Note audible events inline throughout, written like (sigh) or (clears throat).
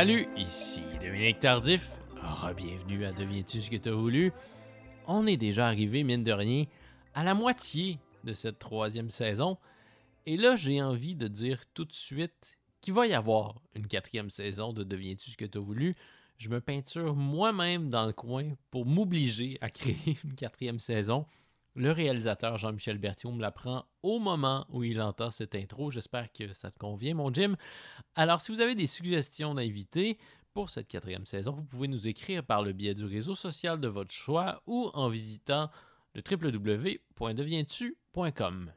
Salut, ici Dominique Tardif. Bienvenue à Deviens-tu ce que t'as voulu? On est déjà arrivé, mine de rien, à la moitié de cette troisième saison. Et là, j'ai envie de dire tout de suite qu'il va y avoir une quatrième saison de Deviens-tu ce que t'as voulu? Je me peinture moi-même dans le coin pour m'obliger à créer (laughs) une quatrième saison. Le réalisateur Jean-Michel Berthiaume me l'apprend au moment où il entend cette intro. J'espère que ça te convient, mon Jim. Alors, si vous avez des suggestions d'invités pour cette quatrième saison, vous pouvez nous écrire par le biais du réseau social de votre choix ou en visitant le www.devientu.com.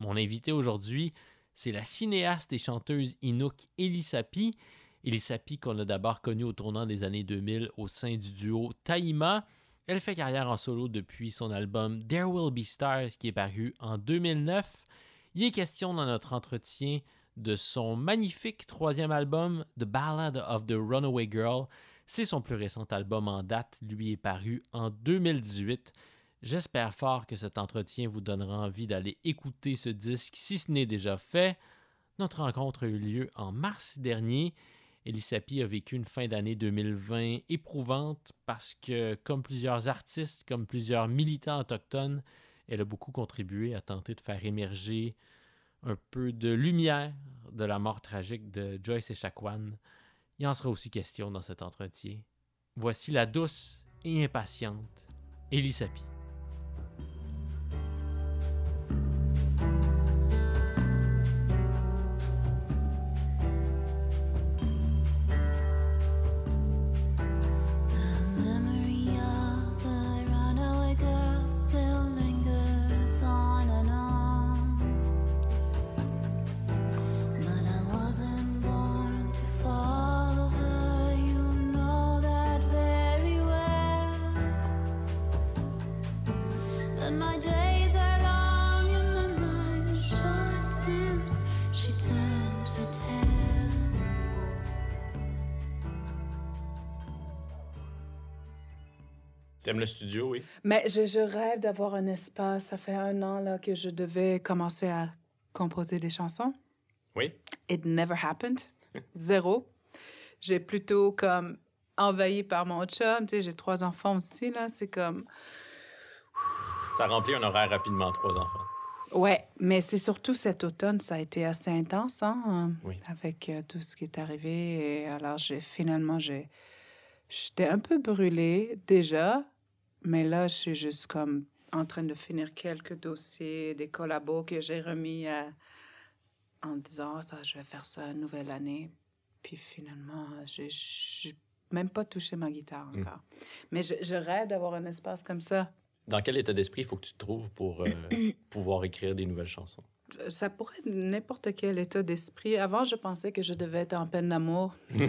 Mon invité aujourd'hui, c'est la cinéaste et chanteuse Inouk Elisapi. Elisapi qu'on a d'abord connue au tournant des années 2000 au sein du duo Taïma. Elle fait carrière en solo depuis son album There Will Be Stars qui est paru en 2009. Il est question dans notre entretien de son magnifique troisième album, The Ballad of the Runaway Girl. C'est son plus récent album en date, lui est paru en 2018. J'espère fort que cet entretien vous donnera envie d'aller écouter ce disque si ce n'est déjà fait. Notre rencontre a eu lieu en mars dernier Elisapi a vécu une fin d'année 2020 éprouvante parce que, comme plusieurs artistes, comme plusieurs militants autochtones, elle a beaucoup contribué à tenter de faire émerger un peu de lumière de la mort tragique de Joyce Echaquan. Il en sera aussi question dans cet entretien. Voici la douce et impatiente Elisapi. T'aimes le studio, oui? Mais je, je rêve d'avoir un espace. Ça fait un an là, que je devais commencer à composer des chansons. Oui. It never happened. (laughs) Zéro. J'ai plutôt comme envahi par mon chum. Tu sais, j'ai trois enfants aussi, là. C'est comme... Ça remplit un horaire rapidement, trois enfants. Ouais, mais c'est surtout cet automne, ça a été assez intense, hein, Oui. avec euh, tout ce qui est arrivé. Et alors, j'ai finalement, j'ai, j'étais un peu brûlée déjà, mais là, je suis juste comme en train de finir quelques dossiers, des collabos que j'ai remis à- en disant, Ah, ça, je vais faire ça une nouvelle année. Puis finalement, j'ai même pas touché ma guitare encore. Mais je, je rêve d'avoir un espace comme ça. Dans quel état d'esprit il faut que tu te trouves pour euh, (clears throat) pouvoir écrire des nouvelles chansons? Ça pourrait être n'importe quel état d'esprit. Avant, je pensais que je devais être en peine d'amour. (laughs) Je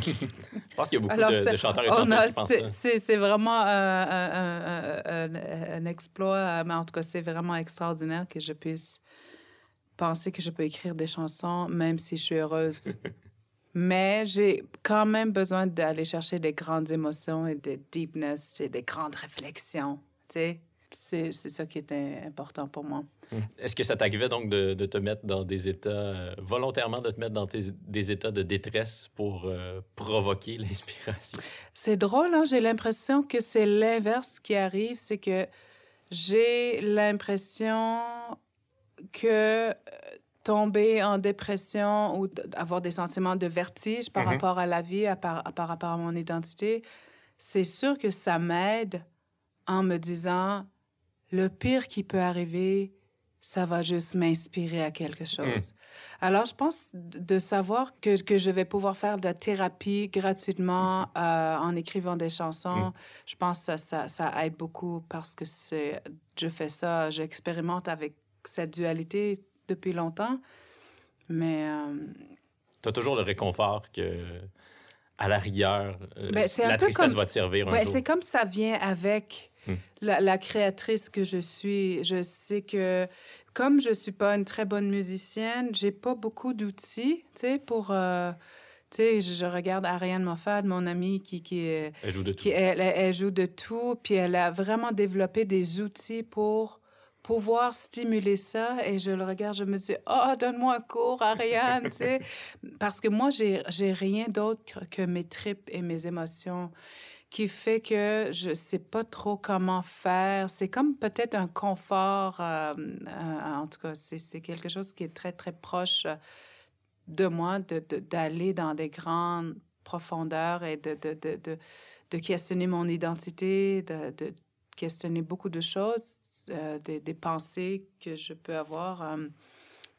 pense qu'il y a beaucoup Alors, de, de chanteurs et on chanteuses a- qui pensent c'est- ça. C'est vraiment euh, un, un- un- exploit, euh, mais en tout cas, c'est vraiment extraordinaire que je puisse penser que je peux écrire des chansons, même si je suis heureuse. (laughs) mais j'ai quand même besoin d'aller chercher des grandes émotions et des deepness et des grandes réflexions. Tu sais, c'est c'est ça qui est euh, important pour moi. Est-ce que ça t'arrivait donc de, de te mettre dans des états, euh, volontairement de te mettre dans tes- des états de détresse pour euh, provoquer (laughs) l'inspiration? C'est drôle, hein? j'ai l'impression que c'est l'inverse qui arrive, c'est que j'ai l'impression que euh, tomber en dépression ou avoir des sentiments de vertige par Mhm. rapport à la vie, à par, à- par rapport à mon identité, c'est sûr que ça m'aide en me disant le pire qui peut arriver, ça va juste m'inspirer à quelque chose. Alors, je pense de savoir que, que je vais pouvoir faire de la thérapie gratuitement euh, en écrivant des chansons. Je pense que ça, ça, ça aide beaucoup parce que c'est, je fais ça, j'expérimente avec cette dualité depuis longtemps. Mais euh, Tu as toujours le réconfort que, à la rigueur, euh, Ben, la tristesse comme- va te servir un Ouais, jour. c'est comme ça vient avec Hmm. la, la créatrice que je suis. Je sais que comme je suis pas une très bonne musicienne, j'ai pas beaucoup d'outils, tu sais, pour. euh, tu sais, je, regarde Ariane Moffat, mon amie, qui, qui, est- Elle joue de tout. qui elle, elle- joue de tout, puis elle a vraiment développé des outils pour pouvoir stimuler ça et je le regarde, je me dis, oh, donne-moi un cours, Ariane, tu sais. (laughs) Parce que moi, j'ai rien d'autre que mes tripes et mes émotions qui fait que je sais pas trop comment faire. C'est comme peut-être un confort, euh, euh, en tout cas, c'est, quelque chose qui est très, très proche de moi, de, d'aller dans des grandes profondeurs et de, de, de, de questionner mon identité, de, de questionner beaucoup de choses, euh, des, des, pensées que je peux avoir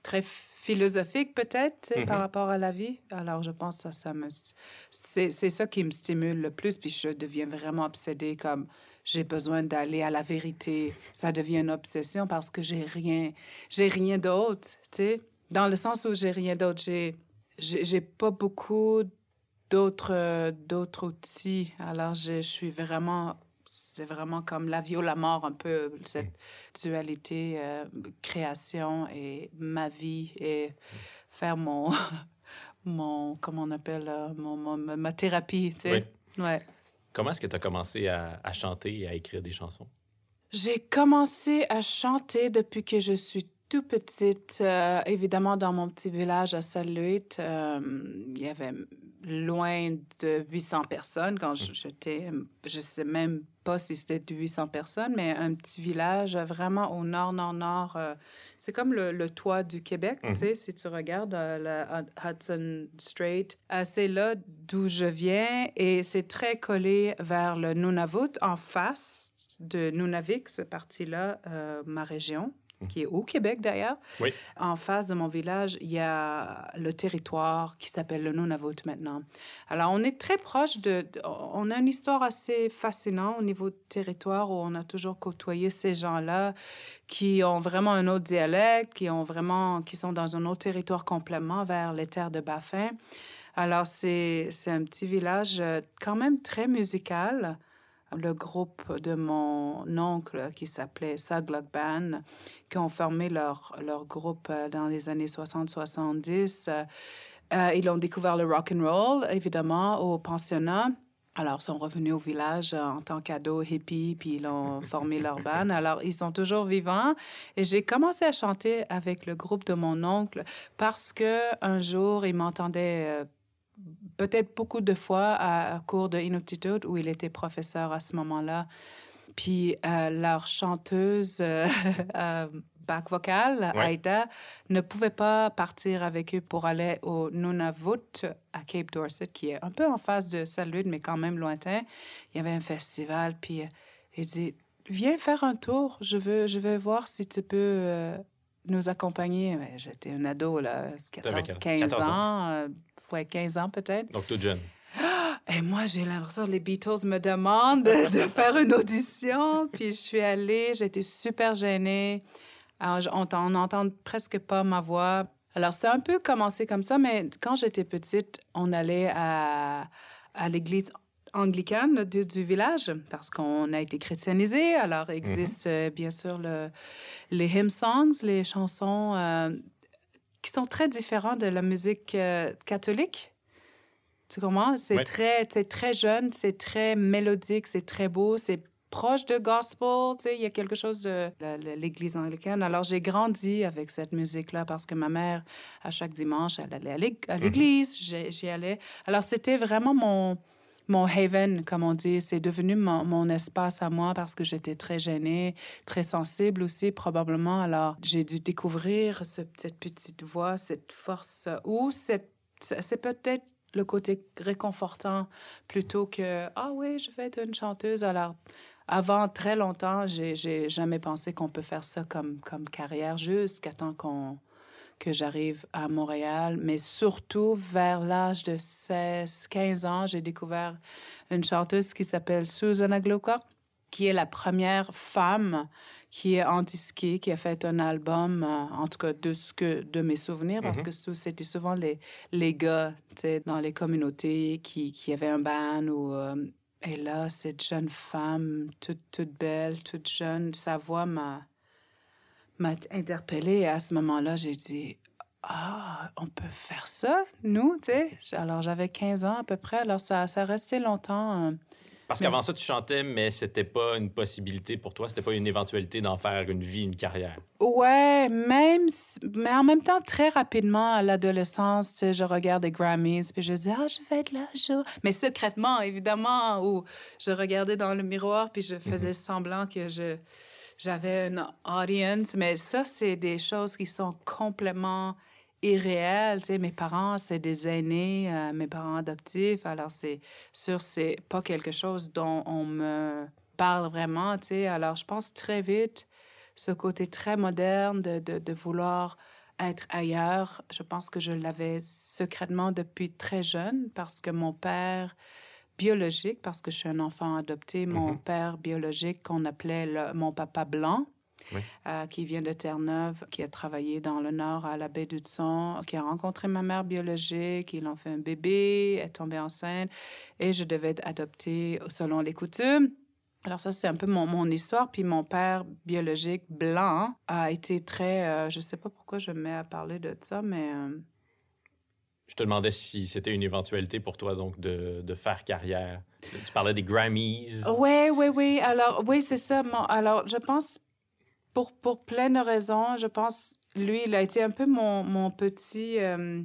très philosophiques peut-être par mm-hmm. rapport à la vie. Alors je pense que ça, ça me... C'est, c'est ça qui me stimule le plus, puis je deviens vraiment obsédée comme j'ai besoin d'aller à la vérité. Ça devient une obsession parce que j'ai rien, j'ai rien d'autre, tu sais. Dans le sens où j'ai rien d'autre, j'ai, j'ai, pas beaucoup d'autres, d'autres outils. Alors je suis vraiment c'est vraiment comme la vie ou la mort, un peu, cette dualité, euh, création et ma vie et faire mon, (laughs) mon comment on appelle, euh, mon, ma thérapie, tu sais. Ouais. Comment est-ce que tu as commencé à, à, chanter et à écrire des chansons? J'ai commencé à chanter depuis que je suis tout petite. Euh, évidemment, dans mon petit village à Saint-Louis, il y avait loin de 800 personnes quand mmh. j'étais, je sais même pas si c'était de 800 personnes, mais un petit village vraiment au nord, nord, nord. Euh, c'est comme le, toit du Québec, tu mmh. sais, si tu regardes euh, la Hudson Strait. Euh, c'est là d'où je viens et c'est très collé vers le Nunavut, en face de Nunavik, ce parti-là, ma région qui est au Québec d'ailleurs. Oui. En face de mon village, il y a le territoire qui s'appelle le Nunavut maintenant. Alors, on est très proche de, On a une histoire assez fascinante au niveau du territoire où on a toujours côtoyé ces gens-là qui ont vraiment un autre dialecte, qui, ont vraiment, qui sont dans un autre territoire complètement vers les terres de Baffin. Alors, c'est un petit village euh, quand même très musical le groupe de mon oncle qui s'appelait Saglok Band, qui ont formé leur, leur groupe euh, dans les années 60-70. Euh, euh, ils ont découvert le rock and roll, évidemment, au pensionnat. Alors, ils sont revenus au village en tant qu'ados hippies, puis ils ont (laughs) formé leur band. Alors, ils sont toujours vivants. Et j'ai commencé à chanter avec le groupe de mon oncle parce que un jour, il m'entendait peut-être beaucoup de fois à, cours de Inuktitut où il était professeur à ce moment-là. Puis euh, leur chanteuse euh, (laughs) euh, back vocale, Aida, ne pouvait pas partir avec eux pour aller au Nunavut à Cape Dorset, qui est un peu en face de Salut, mais quand même lointain. Il y avait un festival, puis il dit Viens faire un tour, je veux, je veux voir si tu peux nous accompagner. J'étais un ado, là, 14, 15 ans ouais, 15 ans peut-être. Donc, toute jeune. Et moi, j'ai l'impression que les Beatles me demandent de faire une audition. Puis je suis allée, j'étais super gênée. Alors, on n'entend presque pas ma voix. Alors, c'est un peu commencé comme ça, mais quand j'étais petite, on allait à, à l'église anglicane du, du, village parce qu'on a été chrétianisé. Alors, il existe euh, bien sûr le, les hymn songs, les chansons euh, qui sont très différents de la musique euh, catholique. Tu comprends? C'est très, très jeune, c'est très mélodique, c'est très beau, c'est proche de gospel, tu sais, il y a quelque chose de l'Église anglicane. Alors, j'ai grandi avec cette musique-là parce que ma mère, à chaque dimanche, elle allait à mm-hmm. l'église, j'y allais. Alors, c'était vraiment mon, mon haven, comme on dit. C'est devenu mon, espace à moi parce que j'étais très gênée, très sensible aussi, probablement. Alors, j'ai dû découvrir cette petite voix, cette force, ou c'est peut-être le côté réconfortant plutôt que ah oui, je vais être une chanteuse. Alors, avant très longtemps, j'ai jamais pensé qu'on peut faire ça comme, comme carrière jusqu'à temps qu'on que j'arrive à Montréal, mais surtout vers l'âge de 16, 15 ans, j'ai découvert une chanteuse qui s'appelle Susanna Glucker, qui est la première femme qui est disque, qui a fait un album, euh, en tout cas de ce que de mes souvenirs, parce mm-hmm. que c'était souvent les, les gars dans les communautés qui, qui avaient un band ou euh, et là cette jeune femme toute toute belle, toute jeune, sa voix m'a m'a interpellée. Et à ce moment-là, j'ai dit Ah, on peut faire ça, nous, tu sais. Alors, j'avais 15 ans à peu près. Alors, ça, ça restait longtemps Parce qu'avant ça, tu chantais, mais c'était pas une possibilité pour toi, c'était pas une éventualité d'en faire une vie, une carrière. Ouais, même, mais en même temps, très rapidement, à l'adolescence, tu sais, je regarde des Grammys, puis je dis, ah, je vais être là, je... Mais secrètement, évidemment, où je regardais dans le miroir, puis je faisais mm-hmm. semblant que je j'avais une audience. Mais ça, c'est des choses qui sont complètement irréel. Tu sais, mes parents, c'est des aînés, euh, mes parents adoptifs. Alors, c'est sûr, c'est pas quelque chose dont on me parle vraiment. Tu sais, alors je pense très vite ce côté très moderne de, de, de vouloir être ailleurs. Je pense que je l'avais secrètement depuis très jeune parce que mon père biologique, parce que je suis un enfant adopté, mon mm-hmm. père biologique qu'on appelait mon papa blanc, euh, qui vient de Terre-Neuve, qui a travaillé dans le nord à la baie d'Hudson, qui a rencontré ma mère biologique, il en fait un bébé, est tombée enceinte et je devais être adoptée selon les coutumes. Alors ça, c'est un peu mon, mon, histoire. Puis mon père biologique blanc a été très... Euh, je ne sais pas pourquoi je me mets à parler de ça, mais... Euh, je te demandais si c'était une éventualité pour toi, donc, de, de faire carrière. Tu parlais des Grammys. Oui, oui, oui. Alors, oui, c'est ça. alors, je pense pour, pour plein de raisons. Je pense, lui, il a été un peu mon, mon petit. Euh,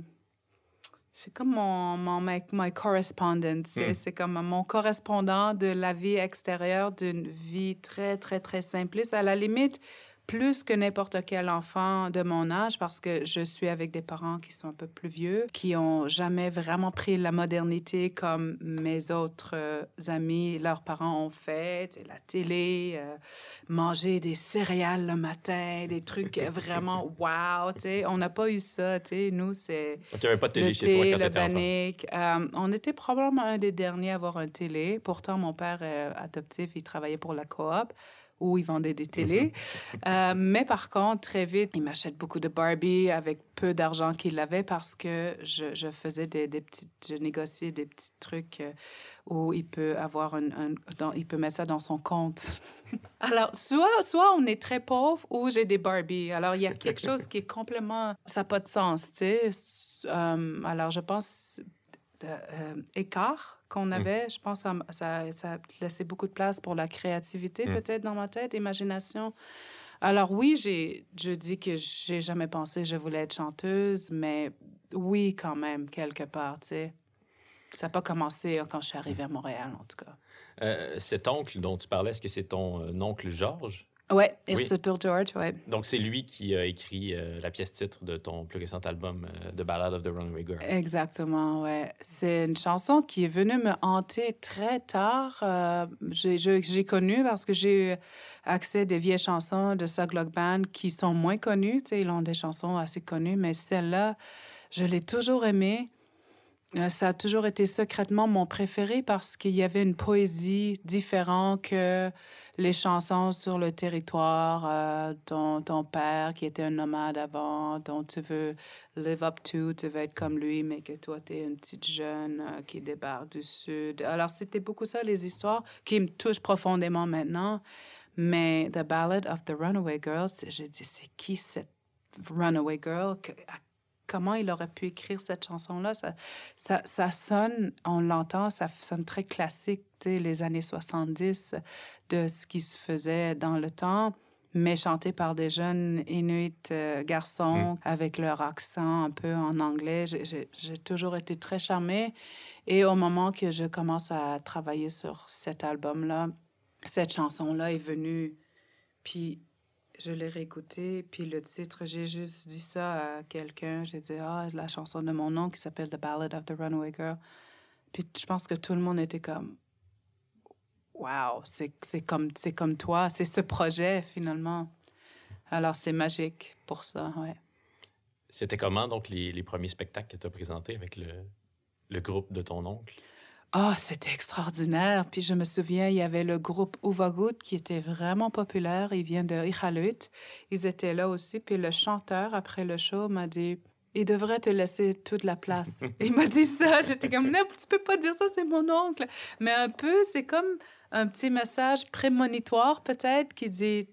c'est comme mon, mon my, correspondent. Hmm. C'est comme mon correspondant de la vie extérieure d'une vie très, très, très simpliste. À la limite, plus que n'importe quel enfant de mon âge parce que je suis avec des parents qui sont un peu plus vieux, qui ont jamais vraiment pris la modernité comme mes autres euh, amis, leurs parents ont fait, la télé, euh, manger des céréales le matin, des trucs (laughs) vraiment wow, tu sais, on n'a pas eu ça, tu sais, nous c'est pas de télé chez toi quand le banique. Euh, on était probablement un des derniers à avoir un télé. Pourtant mon père adoptif, il travaillait pour la coop où ils vendaient des télés. Euh, mais par contre, très vite, il m'achète beaucoup de Barbie avec peu d'argent qu'il avait parce que je, je faisais des, des, petites, je négociais des petits trucs euh, où il peut avoir un, dans, il peut mettre ça dans son compte. (laughs) Alors, soit, soit on est très pauvre ou j'ai des Barbie. Alors, il y a quelque (laughs) chose qui est complètement, ça n'a pas de sens, tu sais. Euh, alors, je pense, écart qu'on mmh. avait. Je pense que ça, ça, laissait beaucoup de place pour la créativité, mmh. peut-être, dans ma tête, imagination. Alors oui, j'ai, je dis que j'ai jamais pensé que je voulais être chanteuse, mais oui, quand même, quelque part, tu sais. Ça n'a pas commencé hein, quand je suis arrivée à Montréal, en tout cas. Euh, cet oncle dont tu parlais, est-ce que c'est ton euh, oncle Georges? Ouais, It's oui. George, ouais. Donc, c'est lui qui a écrit euh, la pièce titre de ton plus récent album, euh, The Ballad of the Runaway Girl. Exactement, ouais. C'est une chanson qui est venue me hanter très tard. Euh, j'ai connu parce que j'ai eu accès à des vieilles chansons de Suglog Band qui sont moins connues. Tu sais, ils ont des chansons assez connues, mais celle-là, je l'ai toujours aimée. Ça a toujours été secrètement mon préféré parce qu'il y avait une poésie différente que les chansons sur le territoire euh, dont ton père, qui était un nomade avant, dont tu veux live up to, tu veux être comme lui, mais que toi, tu es une petite jeune euh, qui débarque du Sud. Alors, c'était beaucoup ça, les histoires qui me touchent profondément maintenant. Mais The Ballad of the Runaway Girl, j'ai dit, c'est qui cette Runaway Girl? Comment il aurait pu écrire cette chanson-là. Ça, ça, ça, sonne, on l'entend, ça sonne très classique, les années 70 de ce qui se faisait dans le temps, mais chanté par des jeunes Inuits euh, garçons mm. avec leur accent un peu en anglais. J'ai toujours été très charmée. Et au moment que je commence à travailler sur cet album-là, cette chanson-là est venue. Puis je l'ai réécouté, puis le titre, j'ai juste dit ça à quelqu'un. J'ai dit, ah, la chanson de mon nom qui s'appelle The Ballad of the Runaway Girl. Puis je pense que tout le monde était comme, wow, c'est comme, comme toi, c'est ce projet finalement. Alors c'est magique pour ça, ouais. C'était comment donc les, les, premiers spectacles que tu as présentés avec le, le, groupe de ton oncle? Ah, oh, c'était extraordinaire. Puis je me souviens, il y avait le groupe Uvagut qui était vraiment populaire. Il vient de Iqaluit. Ils étaient là aussi. Puis le chanteur, après le show, m'a dit il devrait te laisser toute la place. (laughs) il m'a dit ça. J'étais comme, non, tu peux pas dire ça, c'est mon oncle. Mais un peu, c'est comme un petit message prémonitoire peut-être qui dit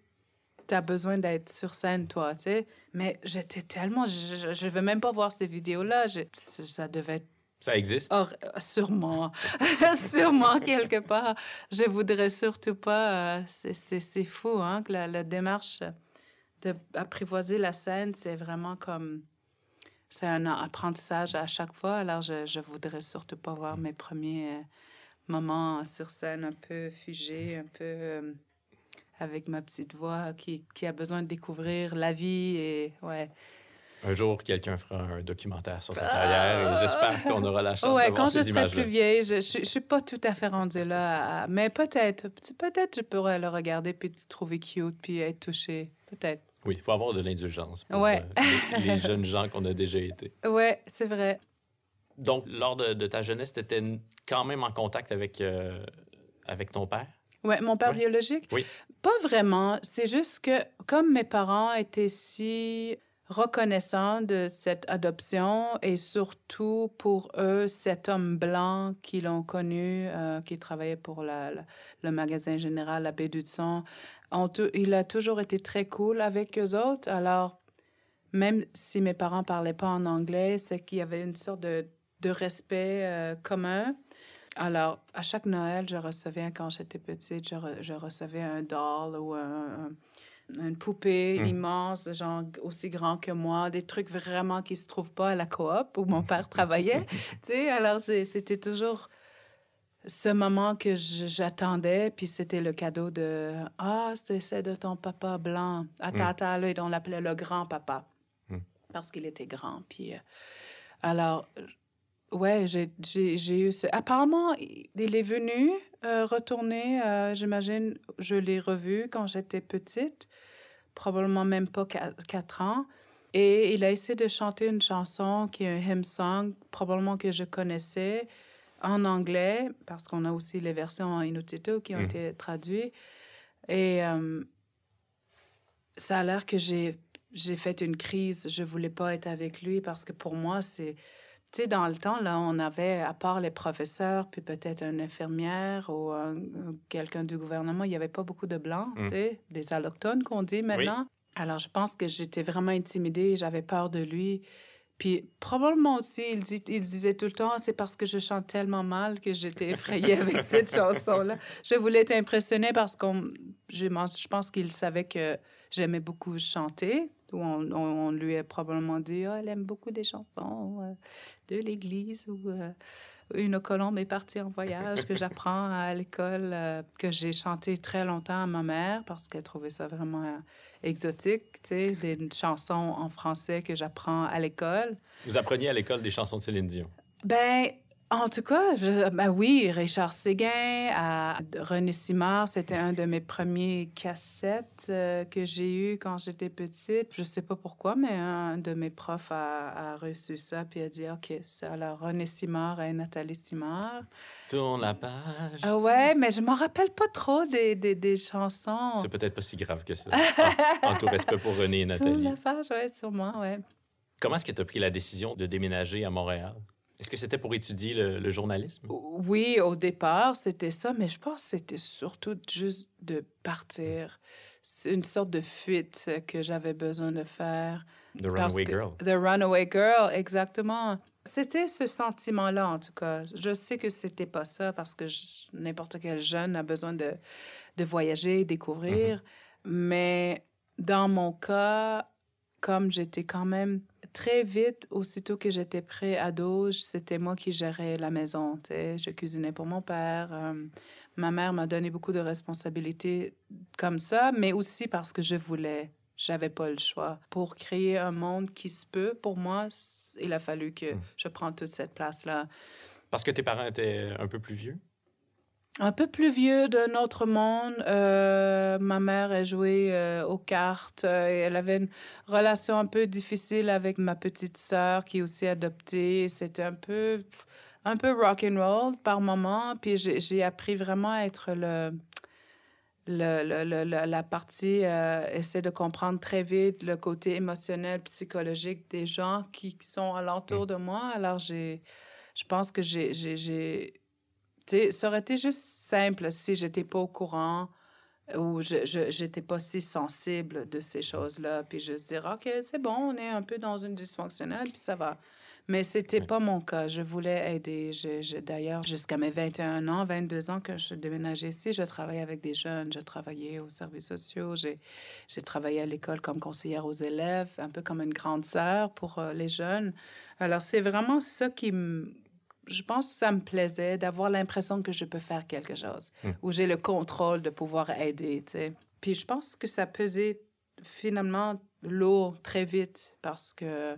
tu as besoin d'être sur scène, toi, tu sais. Mais j'étais tellement. Je, je veux même pas voir ces vidéos-là. Ça devait être Ça existe? Or, euh, sûrement. (laughs) sûrement, quelque part. Je voudrais surtout pas. euh, c'est- fou, hein, que la, la démarche d'apprivoiser la scène, c'est vraiment comme. C'est un apprentissage à chaque fois. Alors, je, je voudrais surtout pas voir mes premiers euh, moments sur scène un peu figés, un peu. euh, avec ma petite voix qui, qui a besoin de découvrir la vie et ouais. Un jour, quelqu'un fera un documentaire sur ta Ah! carrière et j'espère qu'on aura la chance Ouais, de quand voir je ces serai images-là. plus vieille, je, je, je suis pas tout à fait rendue là, à- mais peut-être, peut-être je pourrais le regarder puis le trouver cute puis être touchée, peut-être. Oui, il faut avoir de l'indulgence pour Ouais. euh, les, les (laughs) jeunes gens qu'on a déjà été. Ouais, c'est vrai. Donc, lors de, de ta jeunesse, tu étais quand même en contact avec, euh, avec ton père? Ouais, mon père Ouais. biologique? Oui. Pas vraiment. C'est juste que comme mes parents étaient si reconnaissants de cette adoption et surtout pour eux cet homme blanc qu'ils ont connu, euh, qui travaillait pour le magasin général, la baie il a toujours été très cool avec eux autres. Alors, même si mes parents parlaient pas en anglais, c'est qu'il y avait une sorte de, de respect euh, commun. Alors, à chaque Noël, je recevais, quand j'étais petite, je, je recevais un doll ou un- une poupée Mm. immense, genre aussi grand que moi, des trucs vraiment qui se trouvent pas à la coop où mon père travaillait. (laughs) tu sais, alors c'était toujours ce moment que j'attendais, puis c'était le cadeau de Ah, c'est c'est de ton papa blanc. À tata, là, on l'appelait le grand-papa Mm. parce qu'il était grand. Puis, euh, alors, ouais, j'ai eu ce. Apparemment, il est venu euh, retourner, euh, j'imagine, je l'ai revu quand j'étais petite, probablement même pas qua- quatre ans. Et il a essayé de chanter une chanson qui est un hymn song, probablement que je connaissais en anglais, parce qu'on a aussi les versions en Inutito qui ont Mhm. été traduites. Et euh, ça a l'air que j'ai j'ai fait une crise. Je voulais pas être avec lui parce que pour moi, c'est... Tu sais, dans le temps, là, on avait, à part les professeurs, puis peut-être une infirmière ou un- un- quelqu'un du gouvernement, il n'y avait pas beaucoup de blancs, Mm. tu sais, des allochtones qu'on dit maintenant. Alors, je pense que j'étais vraiment intimidée, j'avais peur de lui. Puis probablement aussi, il, dit, il disait tout le temps, c'est parce que je chante tellement mal que j'étais effrayée avec (laughs) cette chanson-là. Je voulais être impressionnée parce qu'on, je, je pense qu'il savait que j'aimais beaucoup chanter. Ou on, on- on lui a probablement dit, ah, elle aime beaucoup des chansons euh, de l'Église ou euh, une colombe est partie en voyage que j'apprends à l'école, euh, que j'ai chanté très longtemps à ma mère parce qu'elle trouvait ça vraiment exotique, tu sais, des chansons en français que j'apprends à l'école. Vous appreniez à l'école des chansons de Céline Dion? Ben, en tout cas, je- ben oui, Richard Séguin, à René Simard, c'était un de mes premiers cassettes euh, que j'ai eu quand j'étais petite. Je sais pas pourquoi, mais un de mes profs a, a reçu ça puis a dit OK, c'est alors René Simard et Nathalie Simard. Tourne la page. Ah ouais, mais je m'en rappelle pas trop des, des, des chansons. C'est peut-être pas si grave que ça. En, en tout respect pour René et (laughs) Nathalie. la page, ouais, sûrement, ouais. Comment est-ce que tu as pris la décision de déménager à Montréal? Est-ce que c'était pour étudier le, le journalisme? Oui, au départ, c'était ça, mais je pense que c'était surtout juste de partir. C'est une sorte de fuite que j'avais besoin de faire. The Runaway que- Girl. The Runaway Girl, exactement. C'était ce sentiment-là, en tout cas. Je sais que c'était pas ça parce que je- n'importe quel jeune a besoin de, de voyager, découvrir. Mais dans mon cas, comme j'étais quand même très vite, aussitôt que j'étais prêt ado, c'était moi qui gérais la maison. tu sais. Je cuisinais pour mon père. euh, ma mère m'a donné beaucoup de responsabilités comme ça, mais aussi parce que je voulais. J'avais pas le choix. Pour créer un monde qui se peut, pour moi, il a fallu que Mm. je prenne toute cette place-là. Parce que tes parents étaient un peu plus vieux? Un peu plus vieux d'un autre monde. euh, ma mère a joué euh, aux cartes. euh, et elle avait une relation un peu difficile avec ma petite sœur qui est aussi adoptée. C'était un peu, un peu rock and roll par moment. Puis j'ai j'ai appris vraiment à être le, le, le- le- la partie, euh, essayer de comprendre très vite le côté émotionnel, psychologique des gens qui, qui sont alentour de moi. Alors j'ai, je pense que j'ai, j'ai, ça aurait été juste simple si j'étais pas au courant où je n'étais pas si sensible de ces choses-là. Puis je dire, OK, c'est bon, on est un peu dans une dysfonctionnelle, puis ça va. Mais c'était pas mon cas. Je voulais aider. D'ailleurs, jusqu'à mes 21 ans, 22 ans que je déménageais ici, je travaillais avec des jeunes. Je travaillais aux services sociaux. J'ai travaillé à l'école comme conseillère aux élèves, un peu comme une grande sœur pour euh, les jeunes. Alors, c'est vraiment ça qui me... Je pense que ça me plaisait d'avoir l'impression que je peux faire quelque chose, hmm. où j'ai le contrôle de pouvoir aider. Puis je pense que ça pesait finalement lourd très vite parce que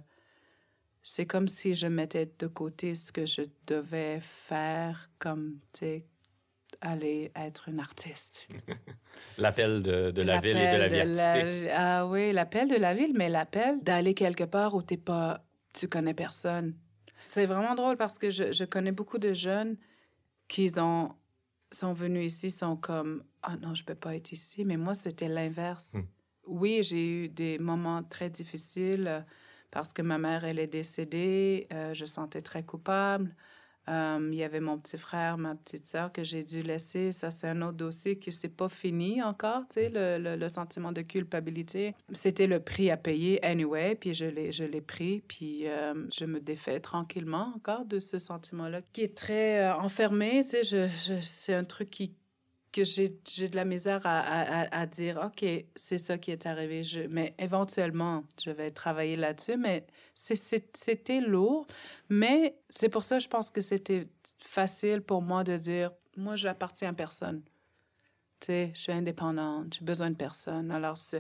c'est comme si je mettais de côté ce que je devais faire comme, tu aller être une artiste. (laughs) l'appel de, de la ville et de la vie artistique. ah oui, l'appel de la ville, mais l'appel d'aller quelque part où t'es pas, tu connais personne. C'est vraiment drôle parce que je, je, connais beaucoup de jeunes qui ont, sont venus ici, sont comme, ah non, je peux pas être ici, mais moi, c'était l'inverse. Hmm. Oui, j'ai eu des moments très difficiles parce que ma mère, elle est décédée. Euh, je sentais très coupable. Euh, il y avait mon petit frère, ma petite sœur que j'ai dû laisser. Ça, c'est un autre dossier qui c'est pas fini encore, tu sais, le, le, sentiment de culpabilité. C'était le prix à payer anyway, puis je l'ai, je l'ai pris, puis euh, je me défais tranquillement encore de ce sentiment-là qui est très enfermé, tu sais. Je, je, c'est un truc qui, que j'ai de la misère à, à, dire, OK, c'est ça qui est arrivé. Mais éventuellement, je vais travailler là-dessus. Mais c'était lourd. Mais c'est pour ça, je pense que c'était facile pour moi de dire, moi, je n'appartiens à personne. Tu sais, je suis indépendante, j'ai besoin de personne. Alors, ce,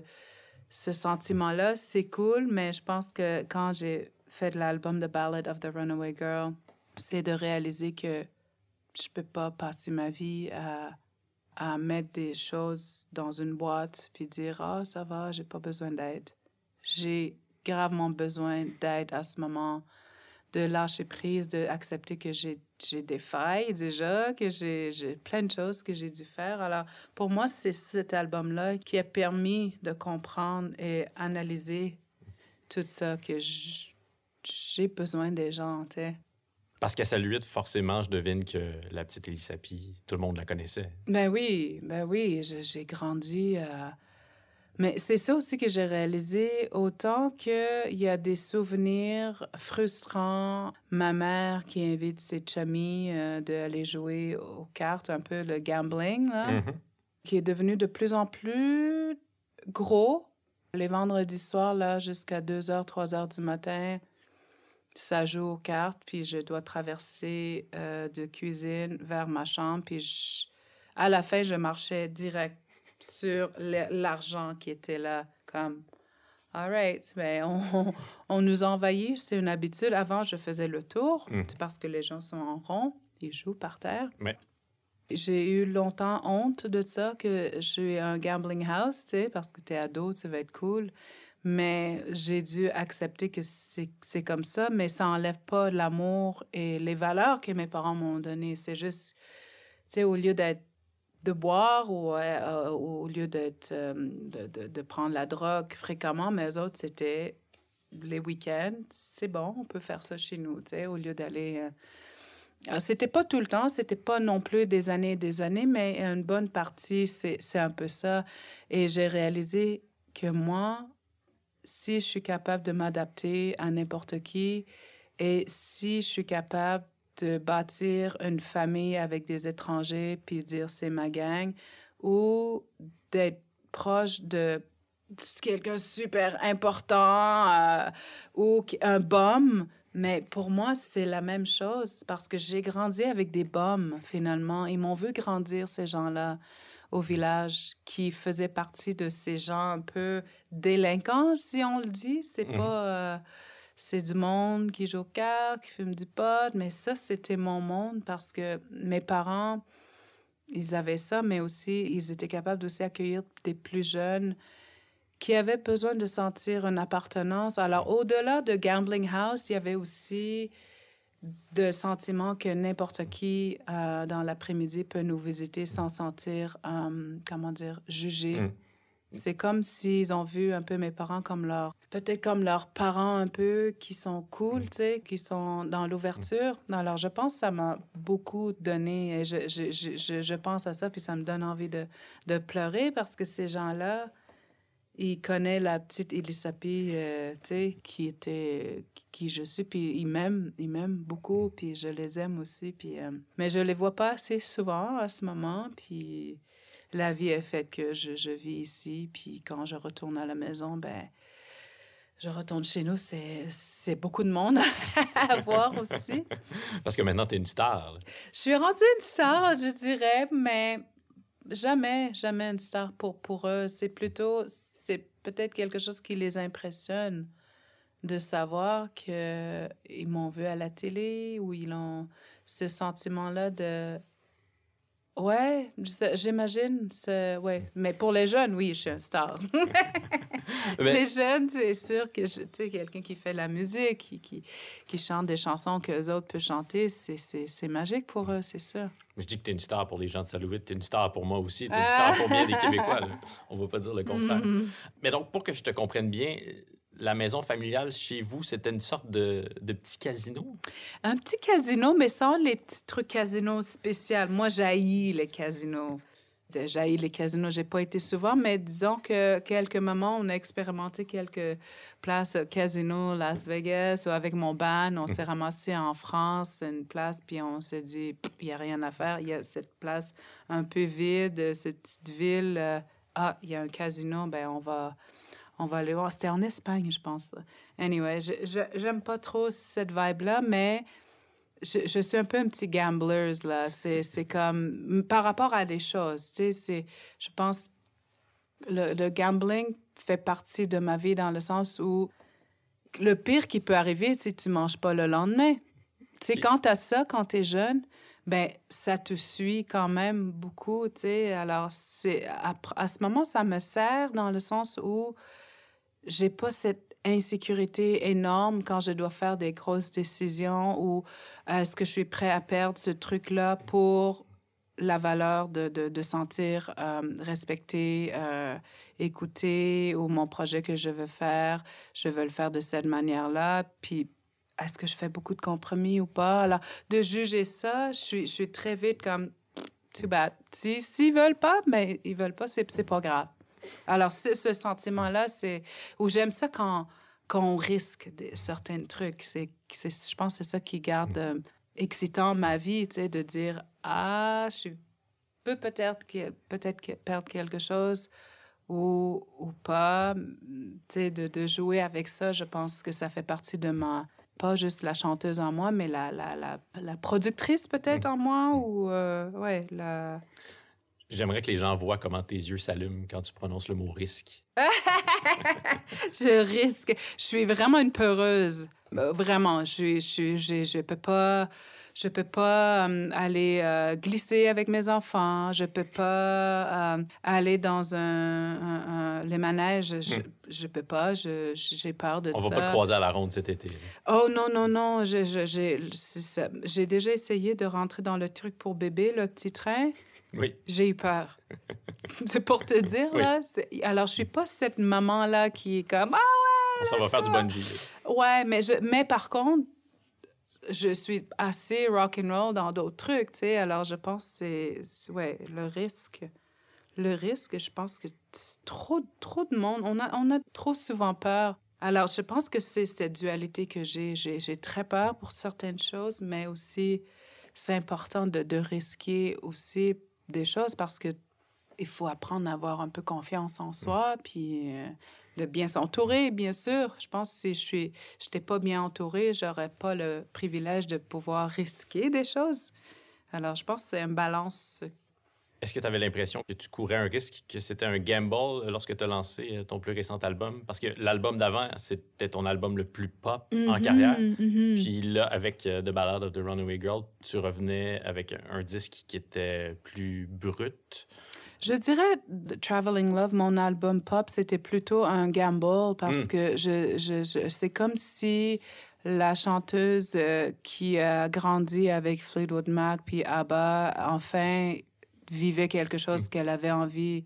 ce sentiment-là, c'est cool, mais je pense que quand j'ai fait l'album The Ballad of the Runaway Girl, c'est de réaliser que je peux pas passer ma vie à à mettre des choses dans une boîte puis dire ah ça va j'ai pas besoin d'aide j'ai gravement besoin d'aide à ce moment de lâcher prise de accepter que j'ai des failles déjà que j'ai plein de choses que j'ai dû faire. Alors pour moi c'est cet album là qui a permis de comprendre et analyser tout ça que j'ai besoin des gens tu sais parce qu'à Saluite, forcément, je devine que la petite Elisapie, tout le monde la connaissait. Ben oui, ben oui, j'ai grandi. Euh, mais c'est ça aussi que j'ai réalisé, autant qu'il y a des souvenirs frustrants. Ma mère qui invite ses chummies euh, d'aller jouer aux cartes, un peu le gambling, là, mm-hmm. qui est devenu de plus en plus gros. Les vendredis soirs, là, jusqu'à 2 h, 3 h du matin, ça joue aux cartes, puis je dois traverser euh, de cuisine vers ma chambre, puis à la fin, je marchais direct sur l'argent qui était là, comme, all right, mais ben, on, (laughs) on nous envahit, c'est une habitude. Avant, je faisais le tour, mmh. parce que les gens sont en rond, ils jouent par terre. J'ai eu longtemps honte de ça, que j'ai un gambling house, tu sais, parce que t'es ado, tu vas être cool. Mais j'ai dû accepter que c'est comme ça, mais ça n'enlève pas l'amour et les valeurs que mes parents m'ont données. C'est juste, tu sais, au lieu d'être de boire ou euh, au lieu d'être euh, de, de, prendre la drogue fréquemment, mais autres, c'était les week-ends. C'est bon, on peut faire ça chez nous, tu sais, au lieu d'aller... Euh... C'était pas tout le temps, c'était pas non plus des années et des années, mais une bonne partie, c'est un peu ça. Et j'ai réalisé que moi, si je suis capable de m'adapter à n'importe qui et si je suis capable de bâtir une famille avec des étrangers puis dire c'est ma gang ou d'être proche de quelqu'un super important euh, ou un bum, mais pour moi, c'est la même chose parce que j'ai grandi avec des bums, finalement. Ils m'ont vu grandir, ces gens-là au village qui faisait partie de ces gens un peu délinquants, si on le dit. C'est mmh. pas... Euh, c'est du monde qui joue au qui fume du pot, mais ça, c'était mon monde parce que mes parents, ils avaient ça, mais aussi, ils étaient capables aussi d'accueillir des plus jeunes qui avaient besoin de sentir une appartenance. Alors, au-delà de Gambling House, il y avait aussi de sentiment que n'importe qui euh, dans l'après-midi peut nous visiter sans sentir, euh, comment dire, jugé. Hum. C'est comme s'ils ont vu un peu mes parents comme leur, peut-être comme leurs parents un peu qui sont cool, tu sais, qui sont dans l'ouverture. Alors, je pense que ça m'a beaucoup donné. Et je, je, je, je, pense à ça, puis ça me donne envie de, de pleurer parce que ces gens-là, ils connaissent la petite Elisapi, euh, tu sais, qui était, qui je suis, puis ils m'aiment, ils m'aiment beaucoup, puis je les aime aussi, puis... Euh, mais je les vois pas assez souvent à ce moment, puis la vie est faite que je, je, vis ici, puis quand je retourne à la maison, ben je retourne chez nous, c'est beaucoup de monde (laughs) à voir aussi. Parce que maintenant, tu es une star. Je suis rendue une star, je dirais, mais jamais, jamais une star pour, pour eux. C'est plutôt, c'est peut-être quelque chose qui les impressionne de savoir qu'ils m'ont vu à la télé ou ils ont ce sentiment-là de Ouais, j'imagine. Ouais. Mais pour les jeunes, oui, je suis un star. (laughs) Les jeunes, c'est sûr que tu sais, quelqu'un qui fait la musique, qui, qui, qui chante des chansons que les autres peuvent chanter, c'est magique pour eux, c'est sûr. Je dis que tu es une star pour les gens de Salouit, tu es une star pour moi aussi, tu es une star pour bien des Québécois. (laughs) On ne va pas dire le contraire. Mm-hmm. Mais donc, pour que je te comprenne bien, la maison familiale chez vous, c'était une sorte de, de, petit casino? Un petit casino, mais sans les petits trucs casinos spéciaux. Moi, j'haïs les casinos. J'haïs les casinos. J'ai pas été souvent, mais disons que quelques moments, on a expérimenté quelques places casino Las Vegas ou avec mon band, on s'est ramassé en France, une place, puis on s'est dit, il n'y a rien à faire. Il y a cette place un peu vide, cette petite ville. Euh, ah, il y a un casino, ben on va on va aller voir. C'était en Espagne, je pense. Anyway, je n'aime pas trop cette vibe-là, mais je, je, suis un peu un petit gambler, là. C'est comme... Par rapport à des choses, tu sais, je pense... Le, le gambling fait partie de ma vie dans le sens où le pire qui peut arriver, c'est que tu manges pas le lendemain. Tu sais, quand tu as ça, quand tu es jeune, ben ça te suit quand même beaucoup, tu sais. Alors, c'est à, à, ce moment, ça me sert dans le sens où j'ai pas cette insécurité énorme quand je dois faire des grosses décisions ou est-ce que je suis prêt à perdre ce truc-là pour la valeur de, de, sentir euh, respecté, euh, écouté ou mon projet que je veux faire, je veux le faire de cette manière-là. Puis est-ce que je fais beaucoup de compromis ou pas? Alors, de juger ça, je suis, je suis très vite comme, too bad. S'ils si, veulent pas, mais ben, ils veulent pas, c'est pas grave. Alors, ce sentiment-là, c'est où j'aime ça quand, quand on risque certains trucs. C'est, je pense que c'est ça qui garde euh, excitant ma vie, tu sais, de dire Ah, je peux peut-être peut-être perdre quelque chose ou, ou pas. Tu sais, de, de, jouer avec ça, je pense que ça fait partie de ma. Pas juste la chanteuse en moi, mais la, la, la, la productrice peut-être en moi ou, euh, ouais, la. J'aimerais que les gens voient comment tes yeux s'allument quand tu prononces le mot risque. (laughs) je risque. Je suis vraiment une peureuse. Euh, vraiment, je je, je, je peux pas, je peux pas euh, aller euh, glisser avec mes enfants. Je peux pas aller dans un, les manèges. Je, hmm. je peux pas. j'ai peur de On ça. On va pas te croiser à la ronde cet été. Oh non non non. J'ai déjà essayé de rentrer dans le truc pour bébé, le petit train. Oui. J'ai eu peur. (laughs) c'est pour te dire, là. Alors, je suis pas cette maman-là qui est comme Ah ouais! On s'en va faire du bungee. Ouais, mais, je... mais par contre, je suis assez rock and roll dans d'autres trucs, tu sais. Alors, je pense que c'est. Ouais, le risque. Le risque, je pense que trop, trop de monde. On a, on a trop souvent peur. Alors, je pense que c'est cette dualité que j'ai. J'ai très peur pour certaines choses, mais aussi, c'est important de, de risquer aussi des choses parce que il faut apprendre à avoir un peu confiance en soi, puis euh, de bien s'entourer, bien sûr. Je pense que si je suis, j'étais pas bien entourée, j'aurais pas le privilège de pouvoir risquer des choses. Alors, je pense que c'est une balance est-ce que tu avais l'impression que tu courais un risque, que c'était un gamble lorsque tu as lancé euh, ton plus récent album? Parce que l'album d'avant, c'était ton album le plus pop en mm-hmm, carrière. Mm-hmm. Puis là, avec euh, The Ballad of the Runaway Girl, tu revenais avec un disque qui était plus brut. Je dirais Traveling Love, mon album pop, c'était plutôt un gamble parce mm. que je, je, c'est comme si la chanteuse euh, qui a grandi avec Fleetwood Mac puis ABBA, enfin, vivait quelque chose mm. qu'elle avait envie